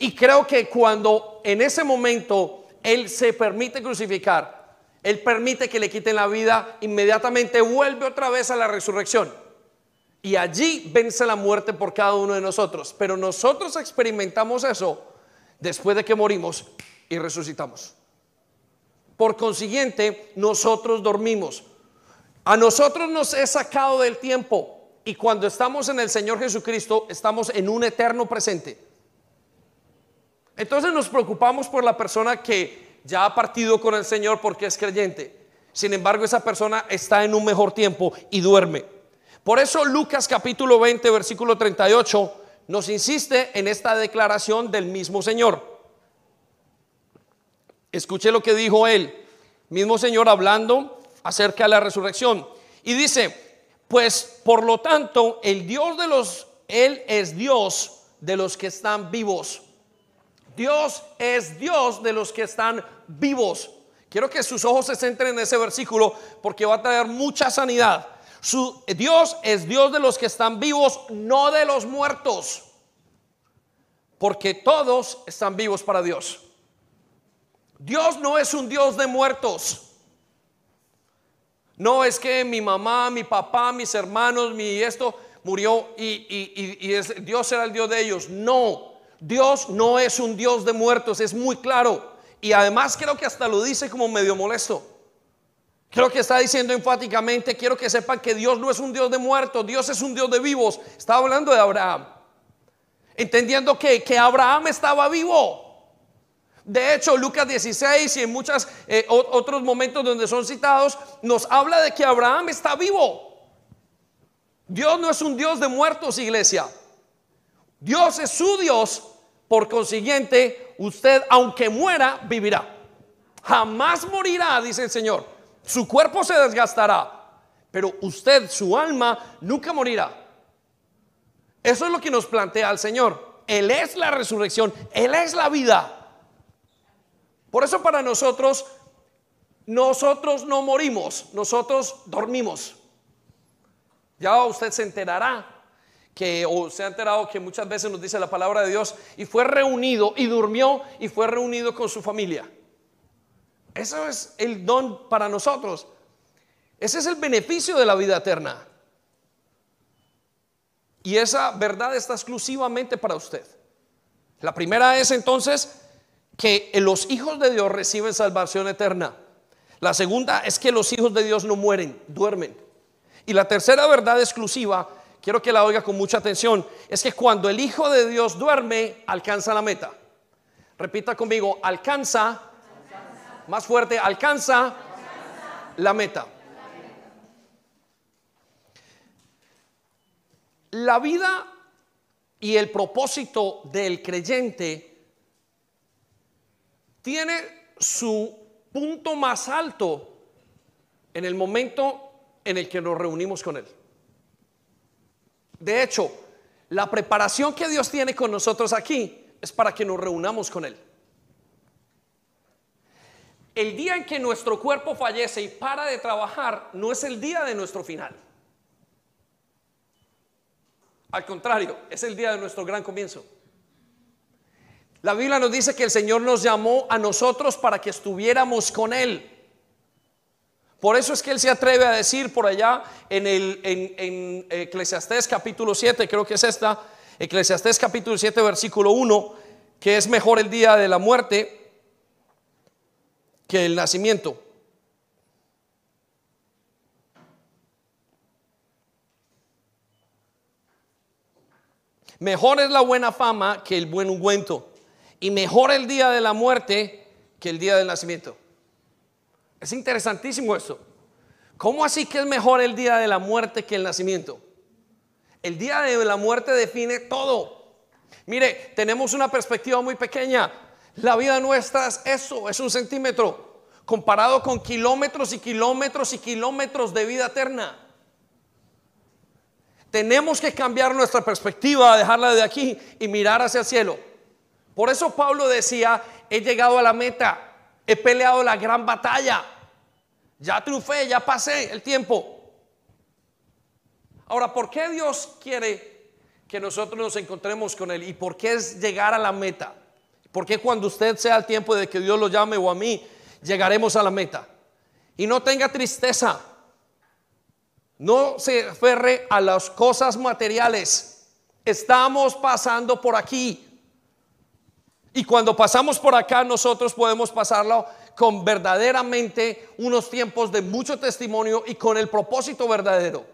Y creo que cuando en ese momento Él se permite crucificar, Él permite que le quiten la vida, inmediatamente vuelve otra vez a la resurrección. Y allí vence la muerte por cada uno de nosotros. Pero nosotros experimentamos eso después de que morimos y resucitamos. Por consiguiente, nosotros dormimos. A nosotros nos es sacado del tiempo y cuando estamos en el Señor Jesucristo estamos en un eterno presente. Entonces nos preocupamos por la persona que ya ha partido con el Señor porque es creyente. Sin embargo, esa persona está en un mejor tiempo y duerme. Por eso Lucas capítulo 20, versículo 38 nos insiste en esta declaración del mismo Señor. Escuche lo que dijo él, mismo Señor hablando acerca de la resurrección. Y dice, pues por lo tanto, el Dios de los, Él es Dios de los que están vivos. Dios es Dios de los que están vivos. Quiero que sus ojos se centren en ese versículo porque va a traer mucha sanidad. Su, Dios es Dios de los que están vivos, no de los muertos. Porque todos están vivos para Dios. Dios no es un Dios de muertos. No es que mi mamá, mi papá, mis hermanos, mi esto murió y, Dios era el Dios de ellos. No, Dios no es un Dios de muertos, es muy claro. Y además creo que hasta lo dice como medio molesto. Creo que está diciendo enfáticamente, quiero que sepan que Dios no es un Dios de muertos, Dios es un Dios de vivos. Está hablando de Abraham. Entendiendo que, que Abraham estaba vivo. De hecho, Lucas 16 y en muchos eh, otros momentos donde son citados, nos habla de que Abraham está vivo. Dios no es un Dios de muertos, iglesia. Dios es su Dios. Por consiguiente, usted, aunque muera, vivirá. Jamás morirá, dice el Señor. Su cuerpo se desgastará, pero usted, su alma, nunca morirá. Eso es lo que nos plantea el Señor. Él es la resurrección, Él es la vida. Por eso para nosotros, nosotros no morimos, nosotros dormimos. Ya usted se enterará que, o se ha enterado que muchas veces nos dice la palabra de Dios, y fue reunido, y durmió, y fue reunido con su familia. Eso es el don para nosotros. Ese es el beneficio de la vida eterna. Y esa verdad está exclusivamente para usted. La primera es entonces que los hijos de Dios reciben salvación eterna. La segunda es que los hijos de Dios no mueren, duermen. Y la tercera verdad exclusiva, quiero que la oiga con mucha atención, es que cuando el Hijo de Dios duerme, alcanza la meta. Repita conmigo, alcanza, más fuerte, alcanza, la meta. La vida y el propósito del creyente tiene su punto más alto en el momento en el que nos reunimos con Él. De hecho, la preparación que Dios tiene con nosotros aquí es para que nos reunamos con Él. El día en que nuestro cuerpo fallece y para de trabajar no es el día de nuestro final. Al contrario, es el día de nuestro gran comienzo. La Biblia nos dice que el Señor nos llamó a nosotros para que estuviéramos con Él. Por eso es que Él se atreve a decir por allá en, el, en, Eclesiastés capítulo 7, creo que es esta, Eclesiastés capítulo 7 versículo 1, que es mejor el día de la muerte que el nacimiento. Mejor es la buena fama que el buen ungüento y mejor el día de la muerte que el día del nacimiento. Es interesantísimo eso. ¿Cómo así que es mejor el día de la muerte que el nacimiento? El día de la muerte define todo. Mire, tenemos una perspectiva muy pequeña. La vida nuestra es eso, es un centímetro, comparado con kilómetros y kilómetros y kilómetros de vida eterna. Tenemos que cambiar nuestra perspectiva, dejarla de aquí y mirar hacia el cielo. Por eso Pablo decía, he llegado a la meta, he peleado la gran batalla, Ya triunfé, ya pasé el tiempo. Ahora, ¿por qué Dios quiere que nosotros nos encontremos con Él? ¿Y por qué es llegar a la meta? ¿Por qué cuando usted sea el tiempo de que Dios lo llame o a mí, llegaremos a la meta? Y no tenga tristeza. No se aferre a las cosas materiales. Estamos pasando por aquí. Y cuando pasamos por acá, nosotros podemos pasarlo con verdaderamente unos tiempos de mucho testimonio y con el propósito verdadero.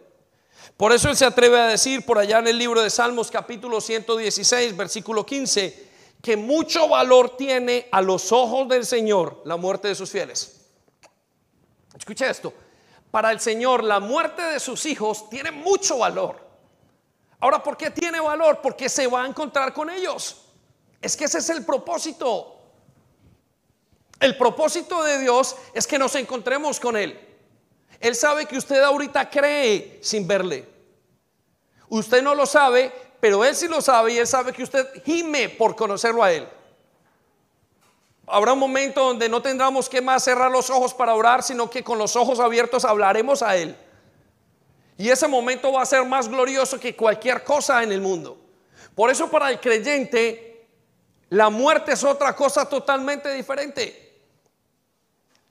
Por eso él se atreve a decir por allá en el libro de Salmos capítulo 116, versículo 15, que mucho valor tiene a los ojos del Señor la muerte de sus fieles. Escucha esto, para el Señor la muerte de sus hijos tiene mucho valor. Ahora, ¿por qué tiene valor? Porque se va a encontrar con ellos. Es que ese es el propósito. El propósito de Dios es que nos encontremos con Él. Él sabe que usted ahorita cree sin verle. Usted no lo sabe, pero Él sí lo sabe y Él sabe que usted gime por conocerlo a Él. Habrá un momento donde no tendremos que más cerrar los ojos para orar, sino que con los ojos abiertos hablaremos a Él. Y ese momento va a ser más glorioso que cualquier cosa en el mundo. Por eso para el creyente la muerte es otra cosa totalmente diferente.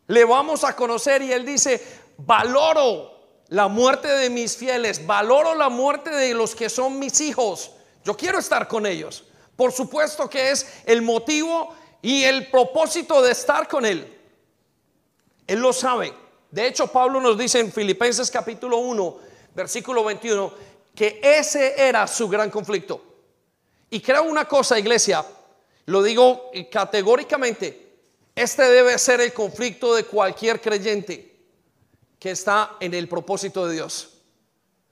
Le vamos a conocer y él dice, valoro la muerte de mis fieles, valoro la muerte de los que son mis hijos. Yo quiero estar con ellos. Por supuesto que es el motivo y el propósito de estar con él. Él lo sabe. De hecho, Pablo nos dice en Filipenses capítulo 1, versículo 21, que ese era su gran conflicto. Y creo una cosa, iglesia, lo digo categóricamente, este debe ser el conflicto de cualquier creyente que está en el propósito de Dios.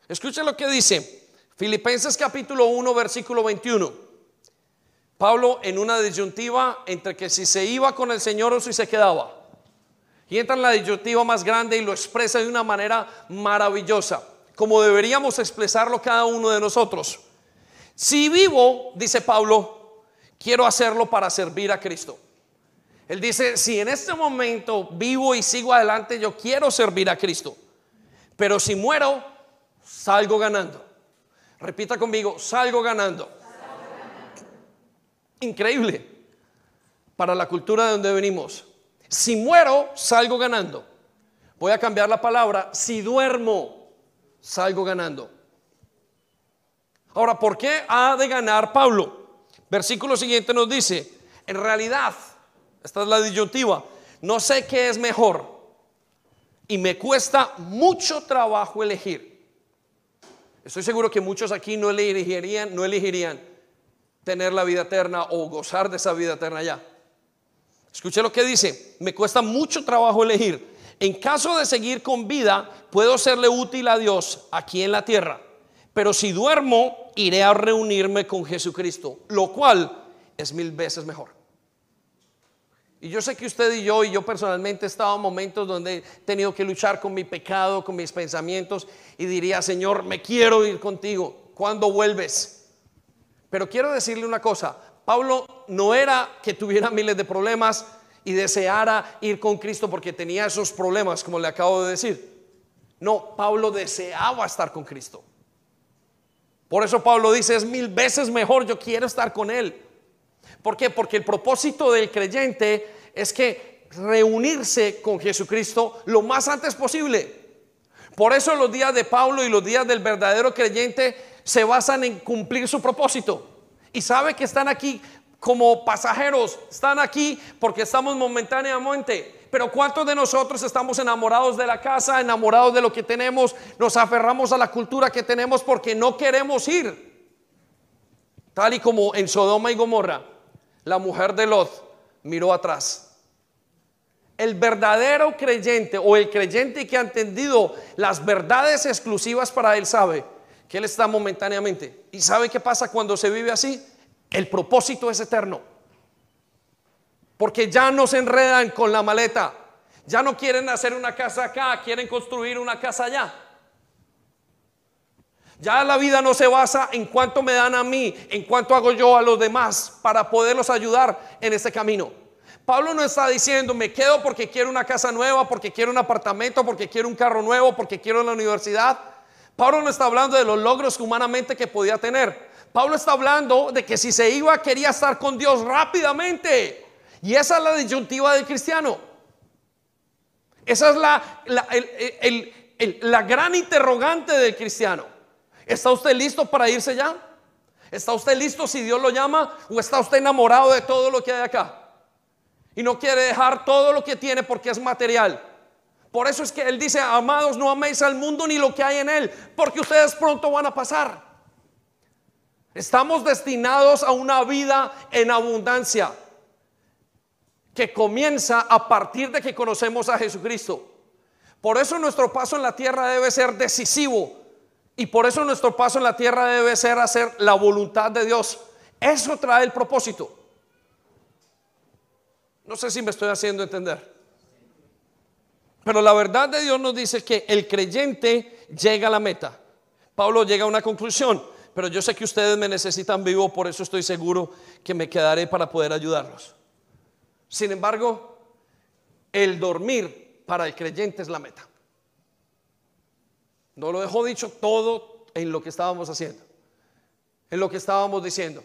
Escuchen lo que dice Filipenses capítulo 1, versículo 21. Pablo en una disyuntiva entre que si se iba con el Señor o si se quedaba. Y entra en la disyuntiva más grande y lo expresa de una manera maravillosa, como deberíamos expresarlo cada uno de nosotros. Si vivo, dice Pablo, quiero hacerlo para servir a Cristo. Él dice, si en este momento vivo y sigo adelante, yo quiero servir a Cristo. Pero si muero, salgo ganando. Repita conmigo, salgo ganando. Increíble para la cultura de donde venimos. Si muero, salgo ganando. Voy a cambiar la palabra. Si duermo, salgo ganando. Ahora, ¿por qué ha de ganar Pablo? Versículo siguiente nos dice, en realidad, esta es la disyuntiva, no sé qué es mejor y me cuesta mucho trabajo elegir. Estoy seguro que muchos aquí no elegirían, no elegirían tener la vida eterna o gozar de esa vida eterna ya. Escuche lo que dice, me cuesta mucho trabajo elegir. En caso de seguir con vida, puedo serle útil a Dios aquí en la tierra. Pero si duermo, iré a reunirme con Jesucristo, lo cual es mil veces mejor. Y yo sé que usted y yo, y yo personalmente he estado en momentos donde he tenido que luchar con mi pecado, con mis pensamientos, y diría, Señor, me quiero ir contigo. ¿Cuándo vuelves? Pero quiero decirle una cosa, Pablo no era que tuviera miles de problemas y deseara ir con Cristo porque tenía esos problemas, como le acabo de decir. No, Pablo deseaba estar con Cristo. Por eso Pablo dice, es mil veces mejor, yo quiero estar con Él. ¿Por qué? Porque el propósito del creyente es que reunirse con Jesucristo lo más antes posible. Por eso los días de Pablo y los días del verdadero creyente se basan en cumplir su propósito. Y sabe que están aquí como pasajeros, están aquí porque estamos momentáneamente pero ¿cuántos de nosotros estamos enamorados de la casa, enamorados de lo que tenemos? Nos aferramos a la cultura que tenemos porque no queremos ir. Tal y como en Sodoma y Gomorra, la mujer de Lot miró atrás. El verdadero creyente o el creyente que ha entendido las verdades exclusivas para él sabe que él está momentáneamente. ¿Y sabe qué pasa cuando se vive así? El propósito es eterno. Porque ya no se enredan con la maleta. Ya no quieren hacer una casa acá, quieren construir una casa allá. Ya la vida no se basa en cuánto me dan a mí, en cuánto hago yo a los demás para poderlos ayudar en ese camino. Pablo no está diciendo, me quedo porque quiero una casa nueva, porque quiero un apartamento, porque quiero un carro nuevo, porque quiero la universidad. Pablo no está hablando de los logros humanamente que podía tener. Pablo está hablando de que si se iba quería estar con Dios rápidamente. Y esa es la disyuntiva del cristiano. Esa es la, la gran interrogante del cristiano. ¿Está usted listo para irse ya? ¿Está usted listo si Dios lo llama? ¿O está usted enamorado de todo lo que hay acá? y no quiere dejar todo lo que tiene porque es material. Por eso es que Él dice, amados, no améis al mundo ni lo que hay en Él, porque ustedes pronto van a pasar. Estamos destinados a una vida en abundancia que comienza a partir de que conocemos a Jesucristo. Por eso nuestro paso en la tierra debe ser decisivo y por eso nuestro paso en la tierra debe ser hacer la voluntad de Dios. Eso trae el propósito. No sé si me estoy haciendo entender. Pero la verdad de Dios nos dice que el creyente llega a la meta. Pablo llega a una conclusión, pero yo sé que ustedes me necesitan vivo, por eso estoy seguro que me quedaré para poder ayudarlos. Sin embargo, el dormir para el creyente es la meta. No lo dejó dicho todo en lo que estábamos haciendo, en lo que estábamos diciendo.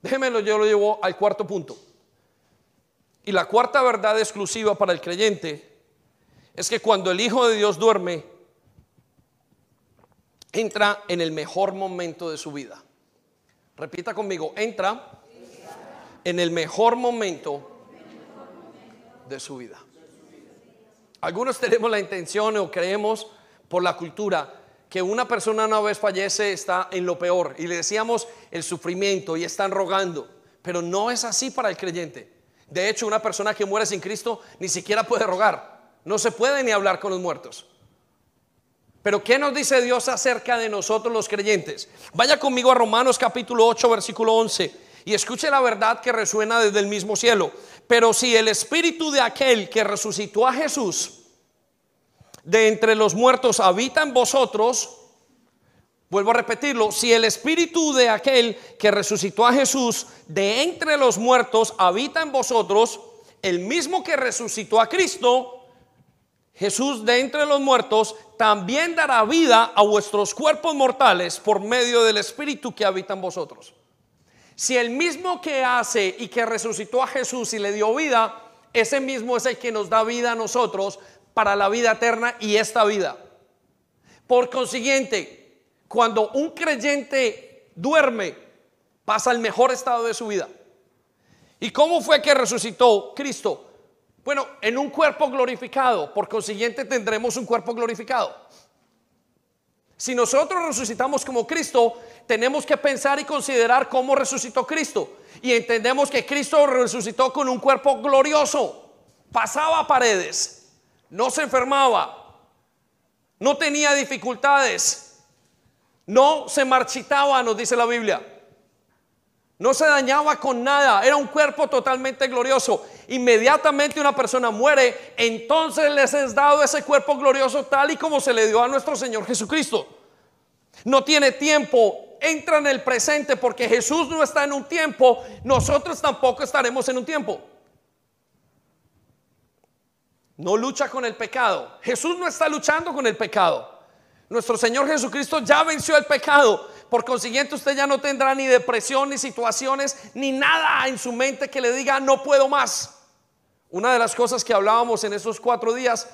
Déjenmelo, yo lo llevo al cuarto punto. Y la cuarta verdad exclusiva para el creyente es que cuando el Hijo de Dios duerme, entra en el mejor momento de su vida. Repita conmigo, entra en el mejor momento de su vida. Algunos tenemos la intención o creemos por la cultura que una persona una vez fallece está en lo peor y le decíamos el sufrimiento y están rogando, pero no es así para el creyente. De hecho, una persona que muere sin Cristo ni siquiera puede rogar. No se puede ni hablar con los muertos. Pero ¿qué nos dice Dios acerca de nosotros los creyentes? Vaya conmigo a Romanos capítulo 8, versículo 11 y escuche la verdad que resuena desde el mismo cielo. Pero si el espíritu de aquel que resucitó a Jesús de entre los muertos habita en vosotros, Vuelvo a repetirlo, si el espíritu de aquel que resucitó a Jesús de entre los muertos habita en vosotros, el mismo que resucitó a Cristo, Jesús de entre los muertos, también dará vida a vuestros cuerpos mortales por medio del espíritu que habita en vosotros. Si el mismo que hace y que resucitó a Jesús y le dio vida, ese mismo es el que nos da vida a nosotros para la vida eterna y esta vida. Por consiguiente, cuando un creyente duerme, pasa el mejor estado de su vida. ¿Y cómo fue que resucitó Cristo? Bueno, en un cuerpo glorificado, por consiguiente tendremos un cuerpo glorificado. Si nosotros resucitamos como Cristo, tenemos que pensar y considerar cómo resucitó Cristo. Y entendemos que Cristo resucitó con un cuerpo glorioso. Pasaba paredes, no se enfermaba, no tenía dificultades, no se marchitaba, nos dice la Biblia. No se dañaba con nada. Era un cuerpo totalmente glorioso. Inmediatamente una persona muere, entonces les es dado ese cuerpo glorioso tal y como se le dio a nuestro Señor Jesucristo. No tiene tiempo, entra en el presente porque Jesús no está en un tiempo, nosotros tampoco estaremos en un tiempo. No lucha con el pecado. Jesús no está luchando con el pecado. Nuestro Señor Jesucristo ya venció el pecado. Por consiguiente, usted ya no tendrá ni depresión, ni situaciones, ni nada en su mente que le diga no puedo más. Una de las cosas que hablábamos en esos cuatro días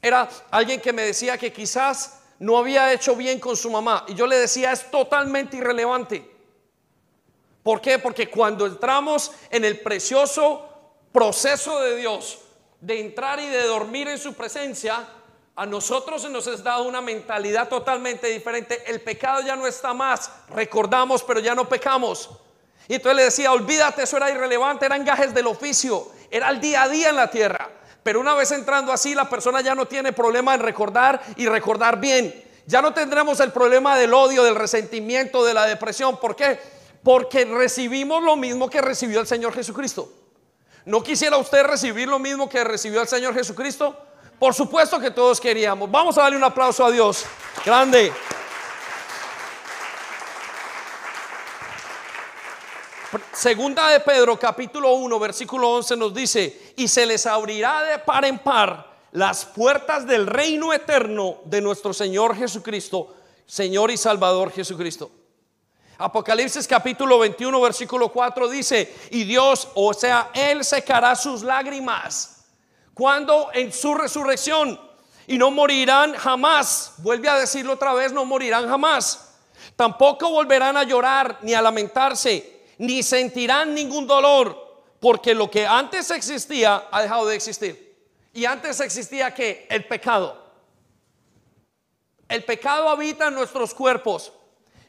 era alguien que me decía que quizás no había hecho bien con su mamá. Y yo le decía, es totalmente irrelevante. ¿Por qué? Porque cuando entramos en el precioso proceso de Dios, de entrar y de dormir en su presencia, a nosotros se nos ha dado una mentalidad totalmente diferente. El pecado ya no está más. Recordamos, pero ya no pecamos. Y entonces le decía, olvídate, eso era irrelevante, eran gajes del oficio, era el día a día en la tierra. Pero una vez entrando así, la persona ya no tiene problema en recordar y recordar bien. Ya no tendremos el problema del odio, del resentimiento, de la depresión. ¿Por qué? Porque recibimos lo mismo que recibió el Señor Jesucristo. ¿No quisiera usted recibir lo mismo que recibió el Señor Jesucristo? Por supuesto que todos queríamos. Vamos a darle un aplauso a Dios. Grande. Segunda de Pedro capítulo 1 versículo 11 nos dice, y se les abrirá de par en par las puertas del reino eterno de nuestro Señor Jesucristo, Señor y Salvador Jesucristo. Apocalipsis capítulo 21 versículo 4 dice, y Dios, o sea, Él secará sus lágrimas cuando en su resurrección y no morirán jamás. Vuelve a decirlo otra vez, no morirán jamás. Tampoco volverán a llorar ni a lamentarse, ni sentirán ningún dolor, porque lo que antes existía ha dejado de existir. Y antes existía que el pecado. El pecado habita en nuestros cuerpos.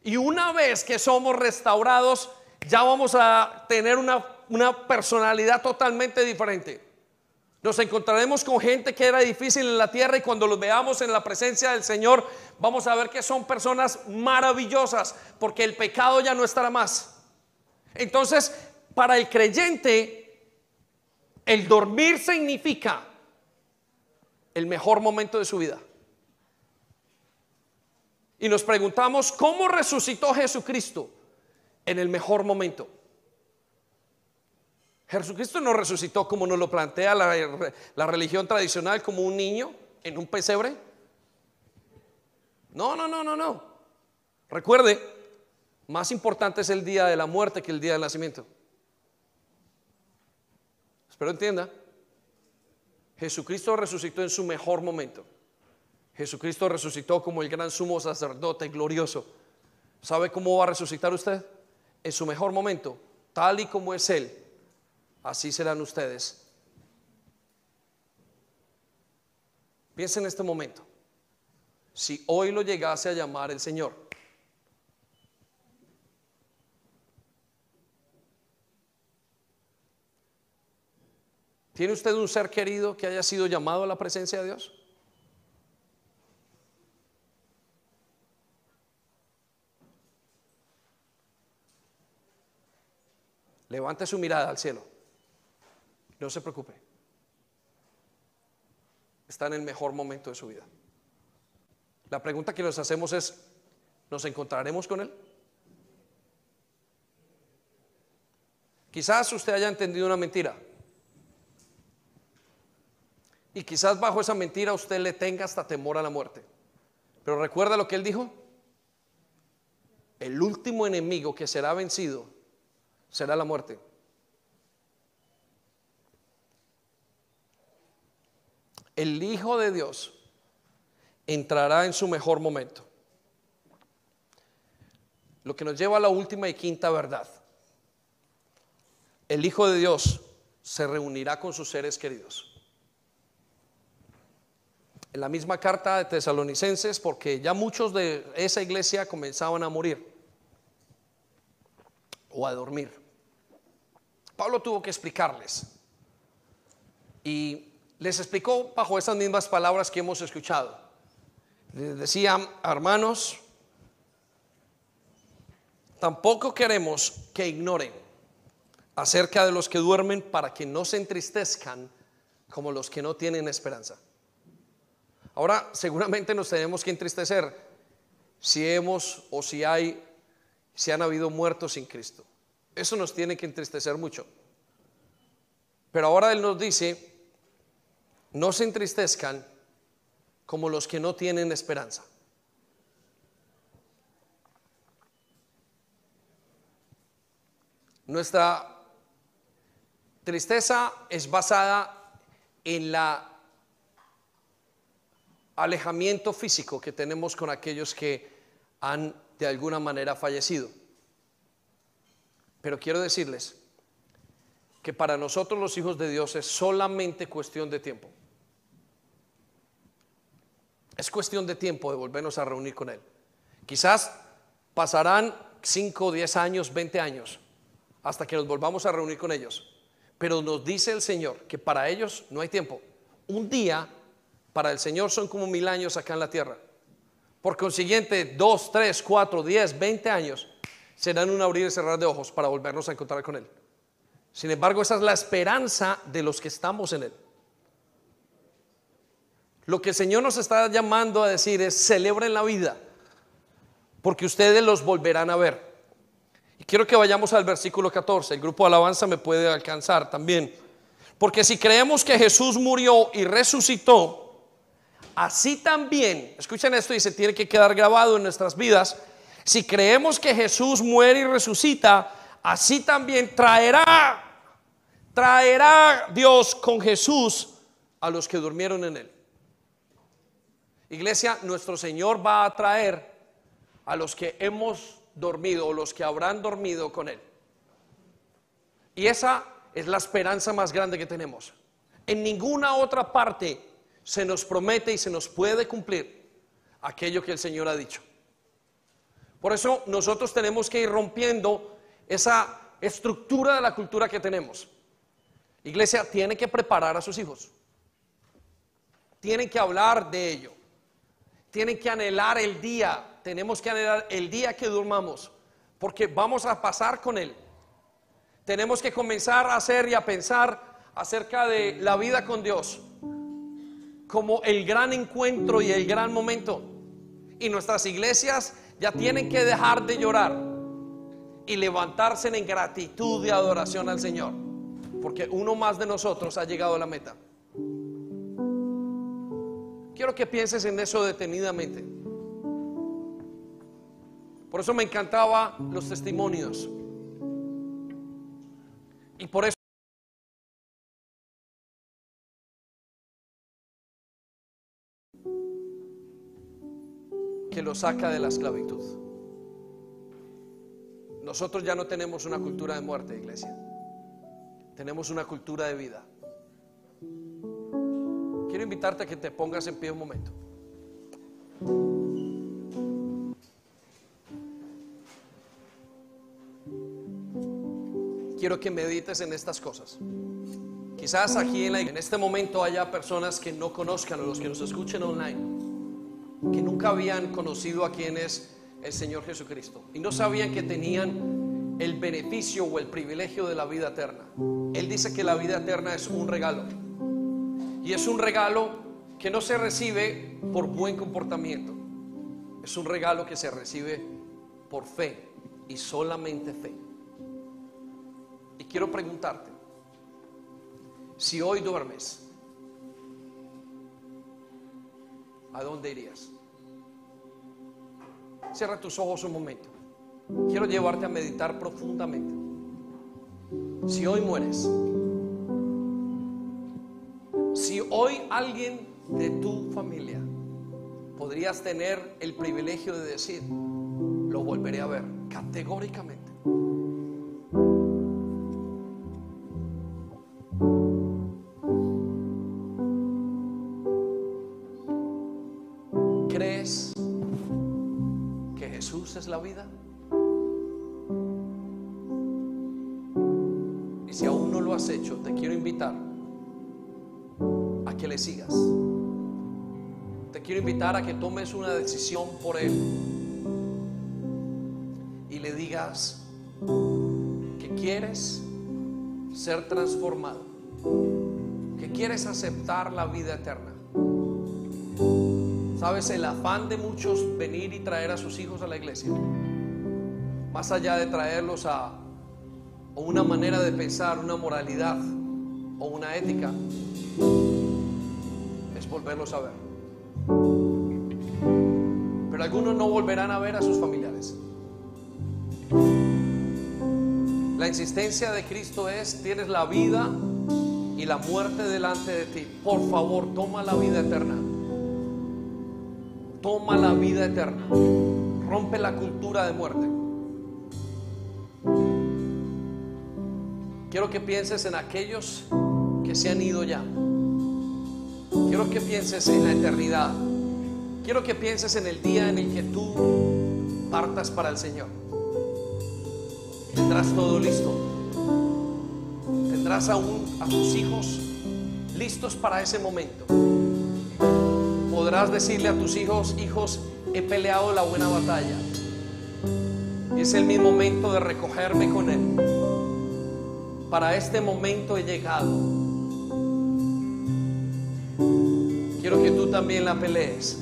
Y una vez que somos restaurados, ya vamos a tener una, una personalidad totalmente diferente. Nos encontraremos con gente que era difícil en la tierra y cuando los veamos en la presencia del Señor, vamos a ver que son personas maravillosas porque el pecado ya no estará más. Entonces, para el creyente, el dormir significa el mejor momento de su vida. Y nos preguntamos, ¿cómo resucitó Jesucristo en el mejor momento? Jesucristo no resucitó como nos lo plantea la, religión tradicional, como un niño en un pesebre. No, no, no, no, no. Recuerde, más importante es el día de la muerte que el día del nacimiento. Espero entienda. Jesucristo resucitó en su mejor momento. Jesucristo resucitó como el gran sumo sacerdote glorioso. ¿Sabe cómo va a resucitar usted? En su mejor momento, tal y como es Él así serán ustedes. Piensa en este momento. Si hoy lo llegase a llamar el Señor, ¿tiene usted un ser querido que haya sido llamado a la presencia de Dios? Levante su mirada al cielo. No se preocupe. Está en el mejor momento de su vida. La pregunta que nos hacemos es, ¿nos encontraremos con Él? Quizás usted haya entendido una mentira. Y quizás bajo esa mentira usted le tenga hasta temor a la muerte. Pero recuerda lo que Él dijo. El último enemigo que será vencido será la muerte. el Hijo de Dios entrará en su mejor momento. Lo que nos lleva a la última y quinta verdad. El Hijo de Dios se reunirá con sus seres queridos. En la misma carta de Tesalonicenses, porque ya muchos de esa iglesia comenzaban a morir o a dormir. Pablo tuvo que explicarles. Y les explicó bajo esas mismas palabras que hemos escuchado. Les decía, hermanos, tampoco queremos que ignoren acerca de los que duermen para que no se entristezcan como los que no tienen esperanza. Ahora, seguramente nos tenemos que entristecer si hemos o si hay, si han habido muertos sin Cristo. Eso nos tiene que entristecer mucho. Pero ahora Él nos dice, no se entristezcan como los que no tienen esperanza. Nuestra tristeza es basada en la alejamiento físico que tenemos con aquellos que han de alguna manera fallecido. Pero quiero decirles que para nosotros los hijos de Dios es solamente cuestión de tiempo. Es cuestión de tiempo de volvernos a reunir con Él. Quizás pasarán 5, 10 años, 20 años, hasta que nos volvamos a reunir con ellos. Pero nos dice el Señor que para ellos no hay tiempo. Un día para el Señor son como mil años acá en la tierra. Por consiguiente, 2, 3, 4, 10, 20 años serán un abrir y cerrar de ojos para volvernos a encontrar con Él. Sin embargo, esa es la esperanza de los que estamos en Él. Lo que el Señor nos está llamando a decir es celebren la vida, porque ustedes los volverán a ver. Quiero que vayamos al versículo 14. El grupo de alabanza me puede alcanzar también. Porque si creemos que Jesús murió y resucitó, así también, escuchen esto y se tiene que quedar grabado en nuestras vidas, si creemos que Jesús muere y resucita, así también traerá, traerá Dios con Jesús a los que durmieron en él. Iglesia, nuestro Señor va a traer a los que hemos dormido o los que habrán dormido con Él. Y esa es la esperanza más grande que tenemos. En ninguna otra parte se nos promete y se nos puede cumplir aquello que el Señor ha dicho. Por eso nosotros tenemos que ir rompiendo esa estructura de la cultura que tenemos. Iglesia tiene que preparar a sus hijos. Tienen que hablar de ello. Tienen que anhelar el día. Tenemos que anhelar el día que durmamos. Porque vamos a pasar con Él. Tenemos que comenzar a hacer y a pensar acerca de la vida con Dios como el gran encuentro y el gran momento. Y nuestras iglesias ya tienen que dejar de llorar y levantarse en gratitud y adoración al Señor. Porque uno más de nosotros ha llegado a la meta. Quiero que pienses en eso detenidamente. Por eso me encantaba los testimonios. Y por eso que lo saca de la esclavitud. Nosotros ya no tenemos una cultura de muerte, iglesia. Tenemos una cultura de vida. Quiero invitarte a que te pongas en pie un momento. Quiero que medites en estas cosas. Quizás aquí en, en este momento haya personas que no conozcan o los que nos escuchen online, que nunca habían conocido a quién es el Señor Jesucristo y no sabían que tenían el beneficio o el privilegio de la vida eterna. Él dice que la vida eterna es un regalo. Y es un regalo que no se recibe por buen comportamiento. Es un regalo que se recibe por fe y solamente fe. Y quiero preguntarte, si hoy duermes, ¿a dónde irías? Cierra tus ojos un momento. Quiero llevarte a meditar profundamente. Si hoy mueres, si hoy alguien de tu familia podrías tener el privilegio de decir, lo volveré a ver categóricamente. Sigas. Te quiero invitar a que tomes una decisión por Él y le digas que quieres ser transformado, que quieres aceptar la vida eterna. Sabes, el afán de muchos venir y traer a sus hijos a la iglesia, más allá de traerlos a una manera de pensar, una moralidad o una ética, volverlos a ver. Pero algunos no volverán a ver a sus familiares. La insistencia de Cristo es, tienes la vida y la muerte delante de ti. Por favor, toma la vida eterna. Toma la vida eterna. Rompe la cultura de muerte. Quiero que pienses en aquellos que se han ido ya. Quiero que pienses en la eternidad. Quiero que pienses en el día en el que tú partas para el Señor. Tendrás todo listo. Tendrás aún a tus hijos listos para ese momento. Podrás decirle a tus hijos, hijos, he peleado la buena batalla. Es el mi momento de recogerme con Él. Para este momento he llegado. También la pelees.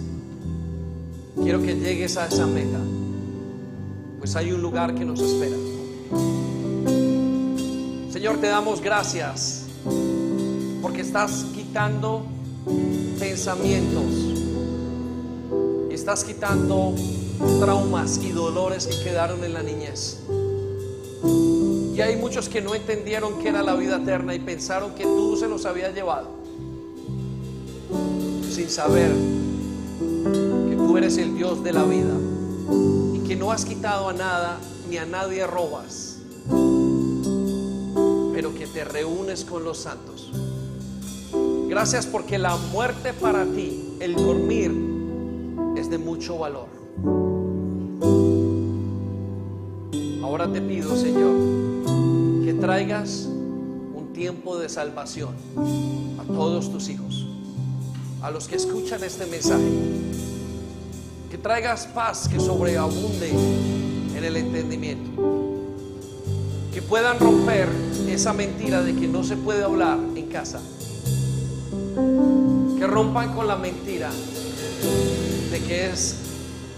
Quiero que llegues a esa meta. Pues hay un lugar que nos espera. Señor, te damos gracias porque estás quitando pensamientos, estás quitando traumas y dolores que quedaron en la niñez. Y hay muchos que no entendieron que era la vida eterna y pensaron que tú se los habías llevado. Sin saber que tú eres el Dios de la vida y que no has quitado a nada ni a nadie robas, pero que te reúnes con los santos. Gracias porque la muerte para ti, el dormir, es de mucho valor. Ahora te pido, Señor, traigas un tiempo de salvación a todos tus hijos, a los que escuchan este mensaje. Que traigas paz que sobreabunde en el entendimiento. Que puedan romper esa mentira de que no se puede hablar en casa. Que rompan con la mentira de que es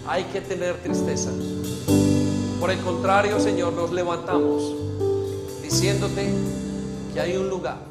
hay que tener tristeza. Por el contrario, Señor, nos levantamos diciéndote que hay un lugar